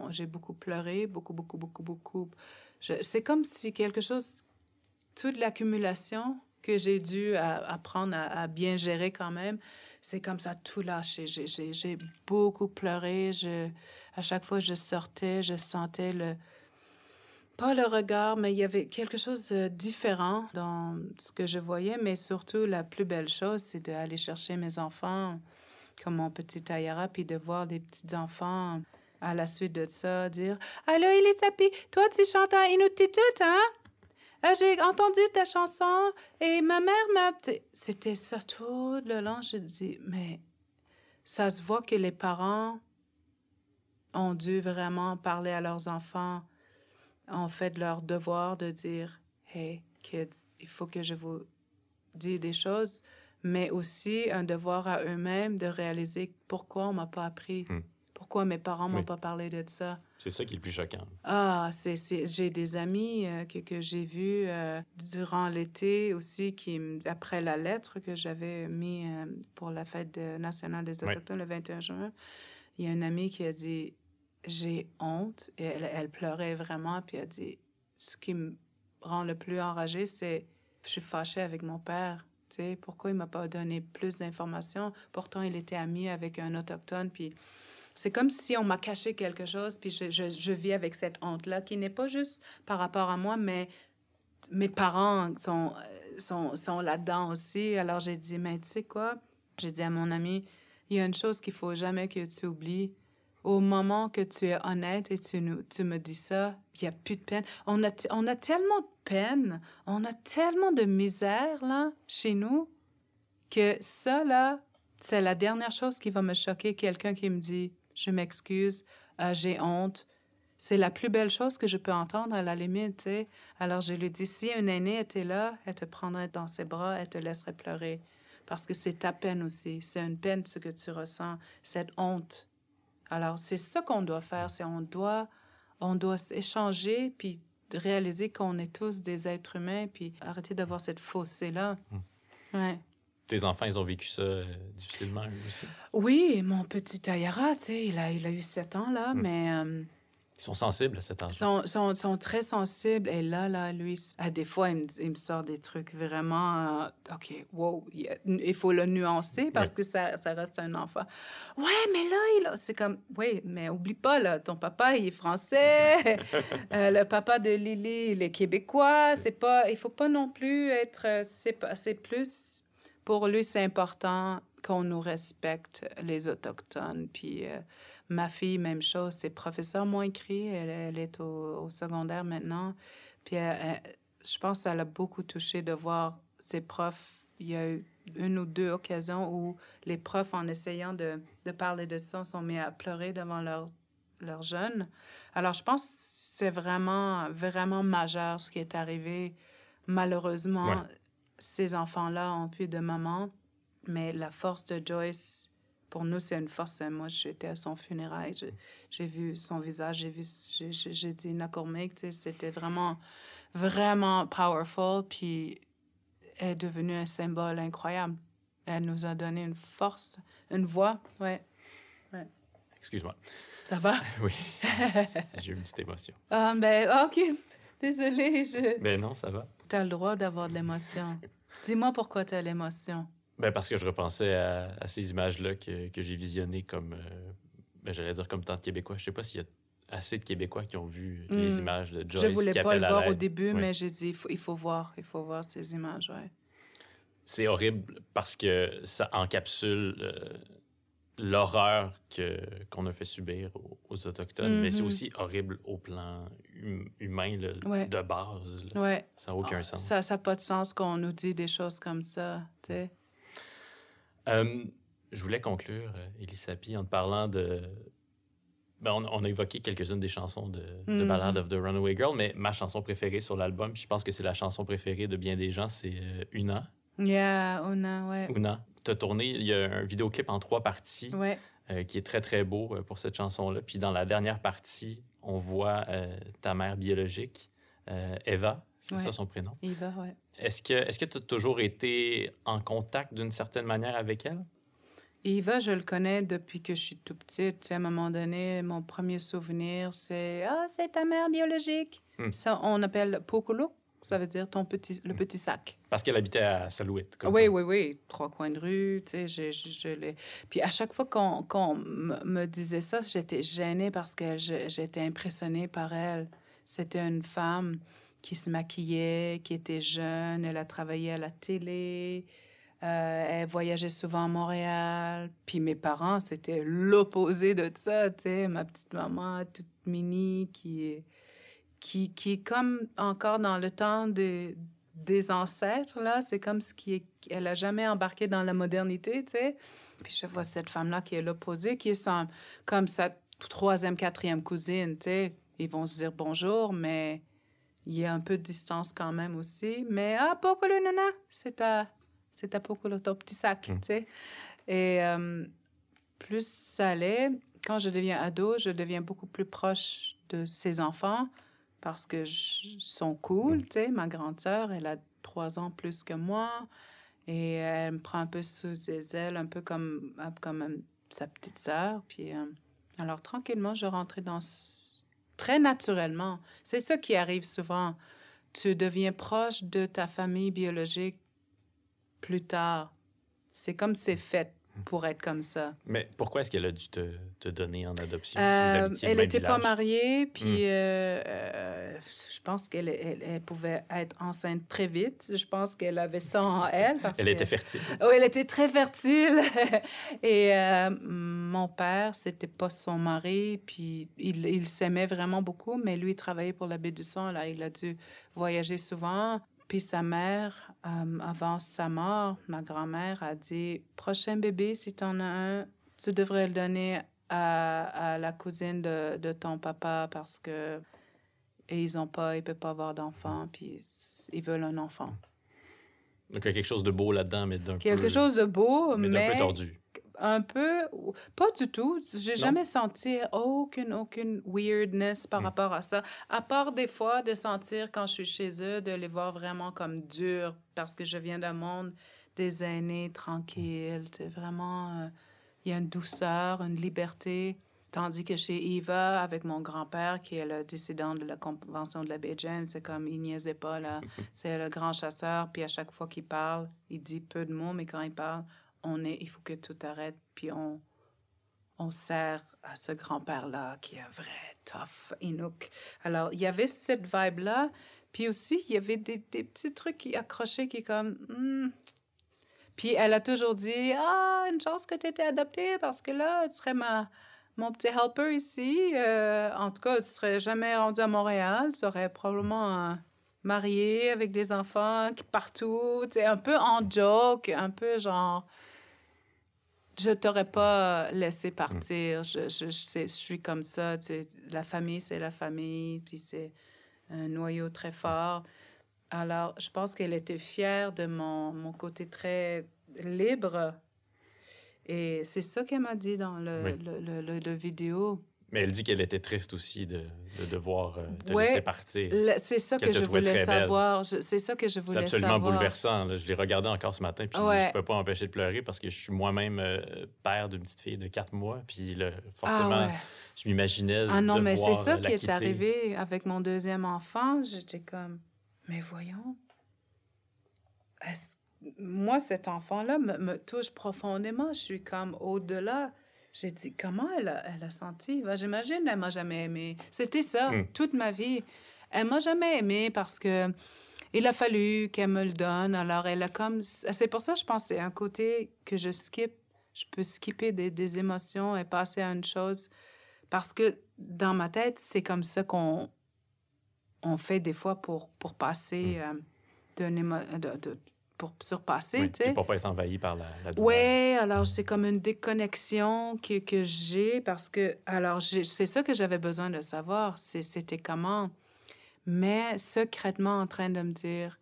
j'ai beaucoup pleuré, beaucoup, beaucoup, beaucoup, beaucoup. C'est comme si quelque chose toute l'accumulation que j'ai dû apprendre à, bien gérer quand même, c'est comme ça tout lâché. J'ai beaucoup pleuré. Je, à chaque fois que je sortais, je sentais le... Pas le regard, mais il y avait quelque chose de différent dans ce que je voyais. Mais surtout, la plus belle chose, c'est d'aller chercher mes enfants, comme mon petit Ayara, puis de voir des petits-enfants à la suite de ça dire « Allô, Elisapi, toi, tu chantes en Inuktitut, hein? » Ah, j'ai entendu ta chanson et ma mère m'a. C'était ça tout le long. Je dis, mais ça se voit que les parents ont dû vraiment parler à leurs enfants, ont fait leur devoir de dire, hey, kids, il faut que je vous dise des choses, mais aussi un devoir à eux-mêmes de réaliser pourquoi on m'a pas appris. Hmm. Pourquoi mes parents m'ont pas parlé de ça? C'est ça qui est le plus choquant. Ah, c'est, j'ai des amis euh, que, que j'ai vus euh, durant l'été aussi, qui, après la lettre que j'avais mis euh, pour la fête nationale des Autochtones le 21 juin, il y a une amie qui a dit J'ai honte. Et elle, pleurait vraiment, puis elle dit Ce qui me rend le plus enragée, c'est je suis fâchée avec mon père. Tu sais, pourquoi il m'a pas donné plus d'informations? Pourtant, il était ami avec un autochtone, puis c'est comme si on m'a caché quelque chose, puis je, je, vis avec cette honte-là, qui n'est pas juste par rapport à moi, mais mes parents sont, sont, sont là-dedans aussi. Alors j'ai dit, mais tu sais quoi? J'ai dit à mon ami, il y a une chose qu'il faut jamais que tu oublies. Au moment que tu es honnête et tu, nous, tu me dis ça, il n'y a plus de peine. On a, on a tellement de peine, on a tellement de misère là, chez nous, que ça, là, c'est la dernière chose qui va me choquer. Quelqu'un qui me dit je m'excuse, euh, j'ai honte. C'est la plus belle chose que je peux entendre à la limite, Alors je lui dis, si une aînée était là, elle te prendrait dans ses bras, elle te laisserait pleurer. Parce que c'est ta peine aussi. C'est une peine ce que tu ressens, cette honte. Alors c'est ça qu'on doit faire, c'est on doit, on doit s'échanger puis réaliser qu'on est tous des êtres humains puis arrêter d'avoir cette fossé-là. Mmh. Ouais. Tes enfants, ils ont vécu ça euh, difficilement, eux aussi? Oui, mon petit Tayara, tu sais, il a, il a eu sept ans, là, hmm. mais... Euh, ils sont sensibles à cet âge. Ils sont, sont, sont, très sensibles. Et là, là, lui, à des fois, il me, il me sort des trucs vraiment... Euh, OK, wow, il faut le nuancer parce que ça, ça reste un enfant. Ouais, mais là, il c'est comme... Oui, mais oublie pas, là, ton papa, il est français. (laughs) le papa de Lily, il est québécois. C'est pas... Il faut pas non plus être... C'est plus pour lui, c'est important qu'on nous respecte, les Autochtones. Puis euh, ma fille, même chose, ses professeurs m'ont écrit, elle, est au, secondaire maintenant. Puis je pense que ça l'a beaucoup touché de voir ses profs. Il y a eu une ou deux occasions où les profs, en essayant de, de parler de ça, sont mis à pleurer devant leurs leurs jeunes. Alors, je pense que c'est vraiment, vraiment majeur ce qui est arrivé. Malheureusement, ces enfants-là ont plus de maman, mais la force de Joyce, pour nous, c'est une force. Moi, j'étais à son funérail, j'ai vu son visage, j'ai vu, j'ai dit McCormick, c'était vraiment, vraiment powerful, puis elle est devenue un symbole incroyable. Elle nous a donné une force, une voix, ouais. ouais. Excuse-moi. Ça va? (laughs) oui. J'ai eu une petite émotion. Ah, ben, OK. Désolée, je... Ben non, ça va. Tu as le droit d'avoir de l'émotion. Dis-moi pourquoi tu as l'émotion. Ben parce que je repensais à, ces images-là que, que j'ai visionnées comme, euh, ben j'allais dire comme tant de Québécois. Je sais pas s'il y a assez de Québécois qui ont vu les hmm. images de Joyce. Je voulais pas le voir au début, mais j'ai dit, il faut, il faut voir, il faut voir ces images, ouais. C'est horrible parce que ça encapsule euh, l'horreur que, qu'on a fait subir aux, Autochtones, mais c'est Mhm. aussi horrible au plan hum- humain là, Ouais. de base. là. Ouais. Ça n'a aucun Ah, sens. Ça n'a pas de sens qu'on nous dit des choses comme ça, tu sais. Euh, je voulais conclure, euh, Elisapi, en te parlant de. Ben, on, on a évoqué quelques-unes des chansons de, de Mhm. Ballad of the Runaway Girl, mais ma chanson préférée sur l'album, je pense que c'est la chanson préférée de bien des gens, c'est euh, Una. Yeah, Una, ouais. Una. Tu as tourné, il y a un vidéoclip en trois parties Ouais. euh, qui est très, très beau pour cette chanson-là. Puis dans la dernière partie, on voit euh, ta mère biologique, euh, Eva, c'est Ouais. ça son prénom? Eva, ouais. Est-ce que est-ce que tu as toujours été en contact d'une certaine manière avec elle? Eva, je le connais depuis que je suis tout petite. À un moment donné, mon premier souvenir, c'est Ah, c'est ta mère biologique. Hmm. Ça, on appelle Pokolo. Ça veut dire ton petit, le petit sac. Parce qu'elle habitait à Salouette. comme Oui, toi. oui, oui. Trois coins de rue, tu sais, je, je, je l'ai- Puis à chaque fois qu'on me disait ça, j'étais gênée parce que j'étais impressionnée par elle. C'était une femme qui se maquillait, qui était jeune, elle a travaillé à la télé, euh, elle voyageait souvent à Montréal. Puis mes parents, c'était l'opposé de ça, tu sais, ma petite maman toute mini qui qui, qui est comme encore dans le temps des, des ancêtres, là. C'est comme ce qui est... Elle a jamais embarqué dans la modernité, tu sais. Puis je vois cette femme-là qui est l'opposé, qui est comme sa troisième, quatrième cousine, tu sais. Ils vont se dire bonjour, mais il y a un peu de distance quand même aussi. Mais, ah, Pokolo, nana, c'est ta... C'est ta Pokolo, ton petit sac, Mm. tu sais. Et euh, plus ça allait, quand je deviens ado, je deviens beaucoup plus proche de ses enfants parce que je- sont cool, tu sais. Ma grande sœur, elle a trois ans plus que moi et elle me prend un peu sous ses ailes, un peu comme, comme euh, sa petite sœur. Puis, euh, alors, tranquillement, je rentrais dans... ce- Très naturellement. C'est ça qui arrive souvent. Tu deviens proche de ta famille biologique plus tard. C'est comme c'est fait pour être comme ça. Mais pourquoi est-ce qu'elle a dû te, te donner en adoption? si vous Euh, elle n'était pas mariée, puis Hmm. euh, euh, je pense qu'elle elle, elle pouvait être enceinte très vite. Je pense qu'elle avait ça en elle. parce Elle que- était fertile. Oui, elle était très fertile. (laughs) Et euh, mon père, c'était pas son mari, puis il, il s'aimait vraiment beaucoup, mais lui, il travaillait pour la baie du Son, là, il a dû voyager souvent. Puis sa mère, euh, avant sa mort, ma grand-mère a dit Prochain bébé, si tu en as un, tu devrais le donner à, à la cousine de, de ton papa parce que et ils ont pas, ils peuvent pas avoir d'enfant, puis ils veulent un enfant. Donc, il y a quelque chose de beau là-dedans, mais d'un peu... Quelque chose de beau, mais mais, d'un peu tordu. Un peu, pas du tout. J'ai jamais senti aucune, aucune weirdness par Mm. rapport à ça. À part des fois de sentir quand je suis chez eux, de les voir vraiment comme durs parce que je viens d'un monde des aînés tranquilles. C'est vraiment, euh, il y a une douceur, une liberté. Tandis que chez Eva, avec mon grand-père, qui est le dissident de la Convention de la James, c'est comme, il niaisait pas, là. (laughs) C'est le grand chasseur, puis à chaque fois qu'il parle, il dit peu de mots, mais quand il parle, on est, il faut que tout arrête, puis on, on sert à ce grand-père-là qui est un vrai tough Inuk. Alors, il y avait cette vibe-là, puis aussi, il y avait des, des petits trucs qui accrochaient, qui comme... hmm. Puis elle a toujours dit, ah, une chance que tu étais adoptée, parce que là, tu serais ma, mon petit helper ici. Euh, en tout cas, tu serais jamais rendu à Montréal, tu serais probablement... euh, mariée avec des enfants qui partout, tu un peu en joke, un peu genre je t'aurais pas laissé partir. Je, je, je, suis comme ça. tu sais. La famille, c'est la famille, puis c'est un noyau très fort. Alors, je pense qu'elle était fière de mon, mon côté très libre. Et c'est ça qu'elle m'a dit dans le, Oui. le, le, le- le vidéo. Mais elle dit qu'elle était triste aussi de, de devoir euh, te Ouais. laisser partir. C'est ça Que que, je voulais savoir. C'est ça que je C'est voulais absolument savoir. bouleversant. là. Je l'ai regardé encore ce matin, puis Ouais. je peux pas m'empêcher de pleurer parce que je suis moi-même euh, père d'une petite fille de quatre mois. Puis là, forcément, Ah ouais. je m'imaginais Ah non, mais c'est ça euh, qui est arrivé avec mon deuxième enfant. J'étais comme, mais voyons, moi, cet enfant-là me, me touche profondément. Je suis comme au-delà. J'ai dit, comment elle a, elle a senti? Ben, J'imagine, elle m'a jamais aimé. C'était ça, Mm. toute ma vie. Elle m'a jamais aimé parce que il a fallu qu'elle me le donne. Alors, elle a comme... C'est pour ça, je pense, c'est un côté que je skip Je peux skipper des, des émotions et passer à une chose. Parce que dans ma tête, c'est comme ça qu'on on fait des fois pour, pour passer mmh. euh, de, de, pour surpasser, oui, tu pour pas être envahi par la, la douleur. Oui, alors c'est comme une déconnexion que, que j'ai parce que, alors c'est ça que j'avais besoin de savoir, c'était comment, mais secrètement en train de me dire,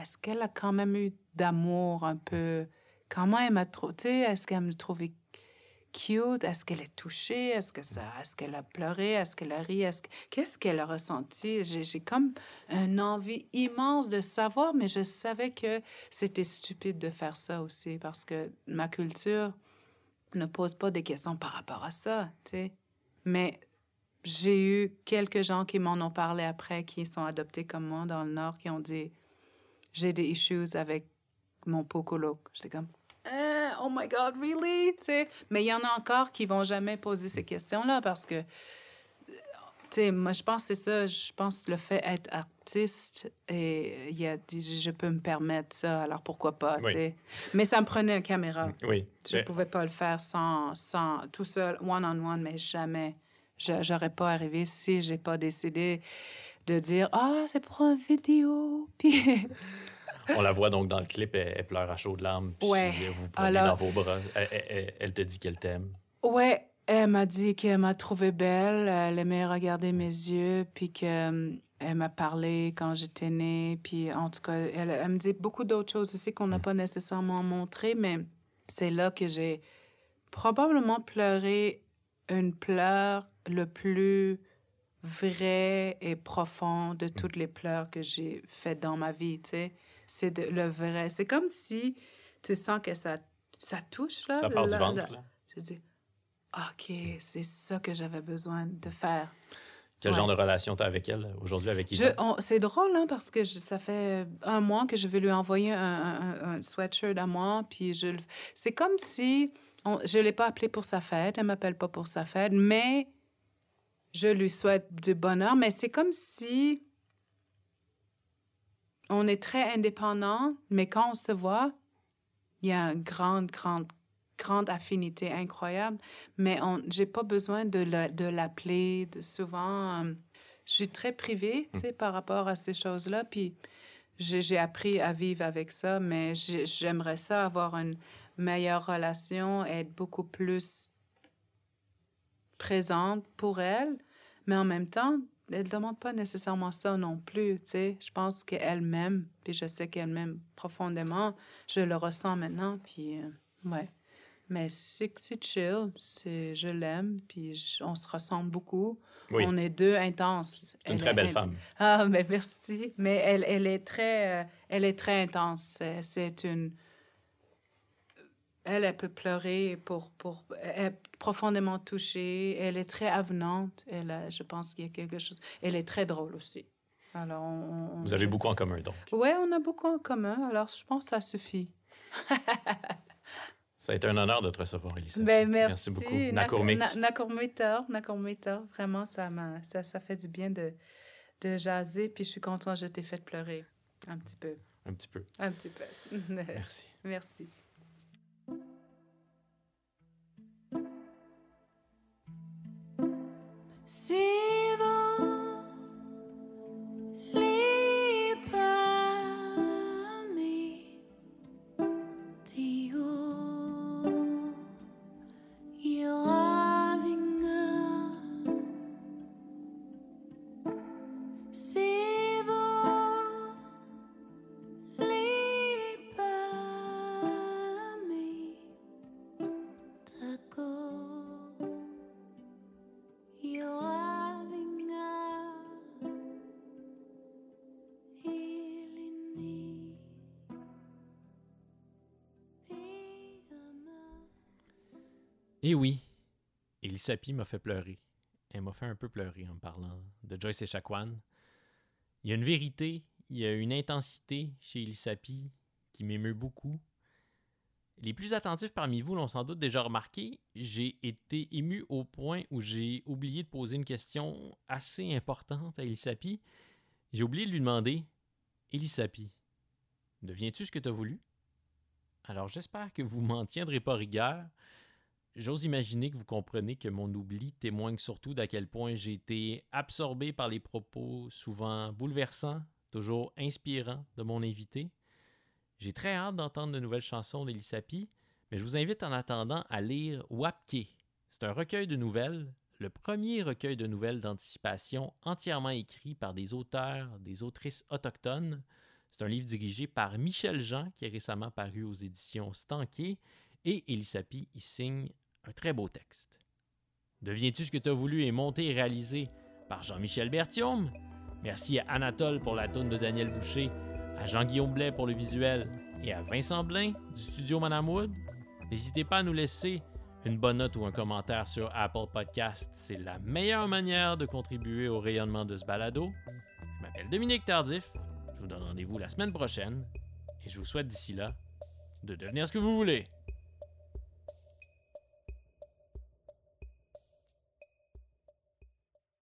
est-ce qu'elle a quand même eu d'amour un peu, comment elle m'a trouvé, tu sais, est-ce qu'elle me trouvait cute? Est-ce qu'elle est touchée? Est-ce que ça, est-ce qu'elle a pleuré? Est-ce qu'elle a ri? Est-ce que, qu'est-ce qu'elle a ressenti? J'ai, comme une envie immense de savoir, mais je savais que c'était stupide de faire ça aussi parce que ma culture ne pose pas des questions par rapport à ça, tu sais. Mais j'ai eu quelques gens qui m'en ont parlé après, qui sont adoptés comme moi dans le Nord, qui ont dit j'ai des issues avec mon pocolo. J'étais comme oh my God, really? Mais il y en a encore qui vont jamais poser ces questions-là parce que, tu moi, je pense que c'est ça. Je pense le fait d'être artiste, et il y a, je peux me permettre ça, alors pourquoi pas, Mais ça me prenait une caméra. Oui. Je ne pouvais pas le faire sans, sans tout seul, one-on-one, mais jamais. Je n'aurais pas arrivé si j'ai pas décidé de dire, ah, c'est pour une vidéo. Puis on la voit donc dans le clip, elle, pleure à chaudes larmes. Puis vous prenez dans vos bras. Elle, te dit qu'elle t'aime. Ouais, elle m'a dit qu'elle m'a trouvée belle. Elle aimait regarder mes yeux, puis qu'elle euh, m'a parlé quand j'étais née. Puis en tout cas, elle, me dit beaucoup d'autres choses aussi qu'on n'a pas nécessairement montré, mais c'est là que j'ai probablement pleuré une pleure le plus vrai et profond de toutes les pleurs que j'ai faites dans ma vie, tu sais c'est le vrai. C'est comme si tu sens que ça, ça touche, là. Ça part du ventre, là. Je dis, OK, c'est ça que j'avais besoin de faire. Quel genre de relation tu as avec elle aujourd'hui, avec Isa? C'est drôle, hein, parce que ça fait un mois que je vais lui envoyer un, sweatshirt à moi, puis je C'est comme si... je ne l'ai pas appelée pour sa fête, elle m'appelle pas pour sa fête, mais je lui souhaite du bonheur, mais c'est comme si on est très indépendant, mais quand on se voit, il y a une grande, grande, grande affinité incroyable. Mais je n'ai pas besoin de l'appeler. De souvent, euh, je suis très privée, tu sais, par rapport à ces choses-là. Puis j'ai appris à vivre avec ça, mais j'aimerais ça avoir une meilleure relation, être beaucoup plus présente pour elle. Mais en même temps, elle ne demande pas nécessairement ça non plus, tu sais. Je pense qu'elle m'aime, puis je sais qu'elle m'aime profondément. Je le ressens maintenant, puis euh, ouais. Mais c'est chill, je l'aime, puis on se ressemble beaucoup. On est deux intenses. Une très belle femme. Ah, mais ben, merci. Mais elle, elle est très, euh, elle est très intense. C'est une elle, elle peut pleurer pour, pour elle est profondément touchée. Elle est très avenante. Elle, je pense qu'il y a quelque chose. Elle est très drôle aussi. Alors, Vous avez beaucoup en commun, donc. Oui, on a beaucoup en commun. Alors, je pense que ça suffit. ça a été un honneur de te recevoir, Elisa. Ben, merci. merci beaucoup. Nakormik. Nakormitor, vraiment, ça, ça, ça fait du bien de, de jaser. Puis je suis contente, je t'ai fait pleurer un petit peu. Un petit peu. Un petit peu. (laughs) merci. Merci. See the Et oui, Elisapi m'a fait pleurer. Elle m'a fait un peu pleurer en me parlant de Joyce et Chacuan. Il y a une vérité, il y a une intensité chez Elisapi qui m'émeut beaucoup. Les plus attentifs parmi vous l'ont sans doute déjà remarqué, j'ai été ému au point où j'ai oublié de poser une question assez importante à Elisapi. J'ai oublié de lui demander Elisapi, deviens-tu ce que tu as voulu Alors j'espère que vous m'en tiendrez pas rigueur. J'ose imaginer que vous comprenez que mon oubli témoigne surtout d'à quel point j'ai été absorbé par les propos souvent bouleversants, toujours inspirants de mon invité. J'ai très hâte d'entendre de nouvelles chansons d'Elisapi, mais je vous invite en attendant à lire Wapke. C'est un recueil de nouvelles, le premier recueil de nouvelles d'anticipation entièrement écrit par des auteurs, des autrices autochtones. C'est un livre dirigé par Michel Jean, qui est récemment paru aux éditions Stanquier, et Elisapi y signe un très beau texte. Deviens-tu ce que tu as voulu et monté et réalisé par Jean-Michel Berthiaume? Merci à Anatole pour la tonne de Daniel Boucher, à Jean-Guillaume Blais pour le visuel et à Vincent Blain du studio Madame Wood. N'hésitez pas à nous laisser une bonne note ou un commentaire sur Apple Podcast. C'est la meilleure manière de contribuer au rayonnement de ce balado. Je m'appelle Dominique Tardif. Je vous donne rendez-vous la semaine prochaine et je vous souhaite d'ici là de devenir ce que vous voulez.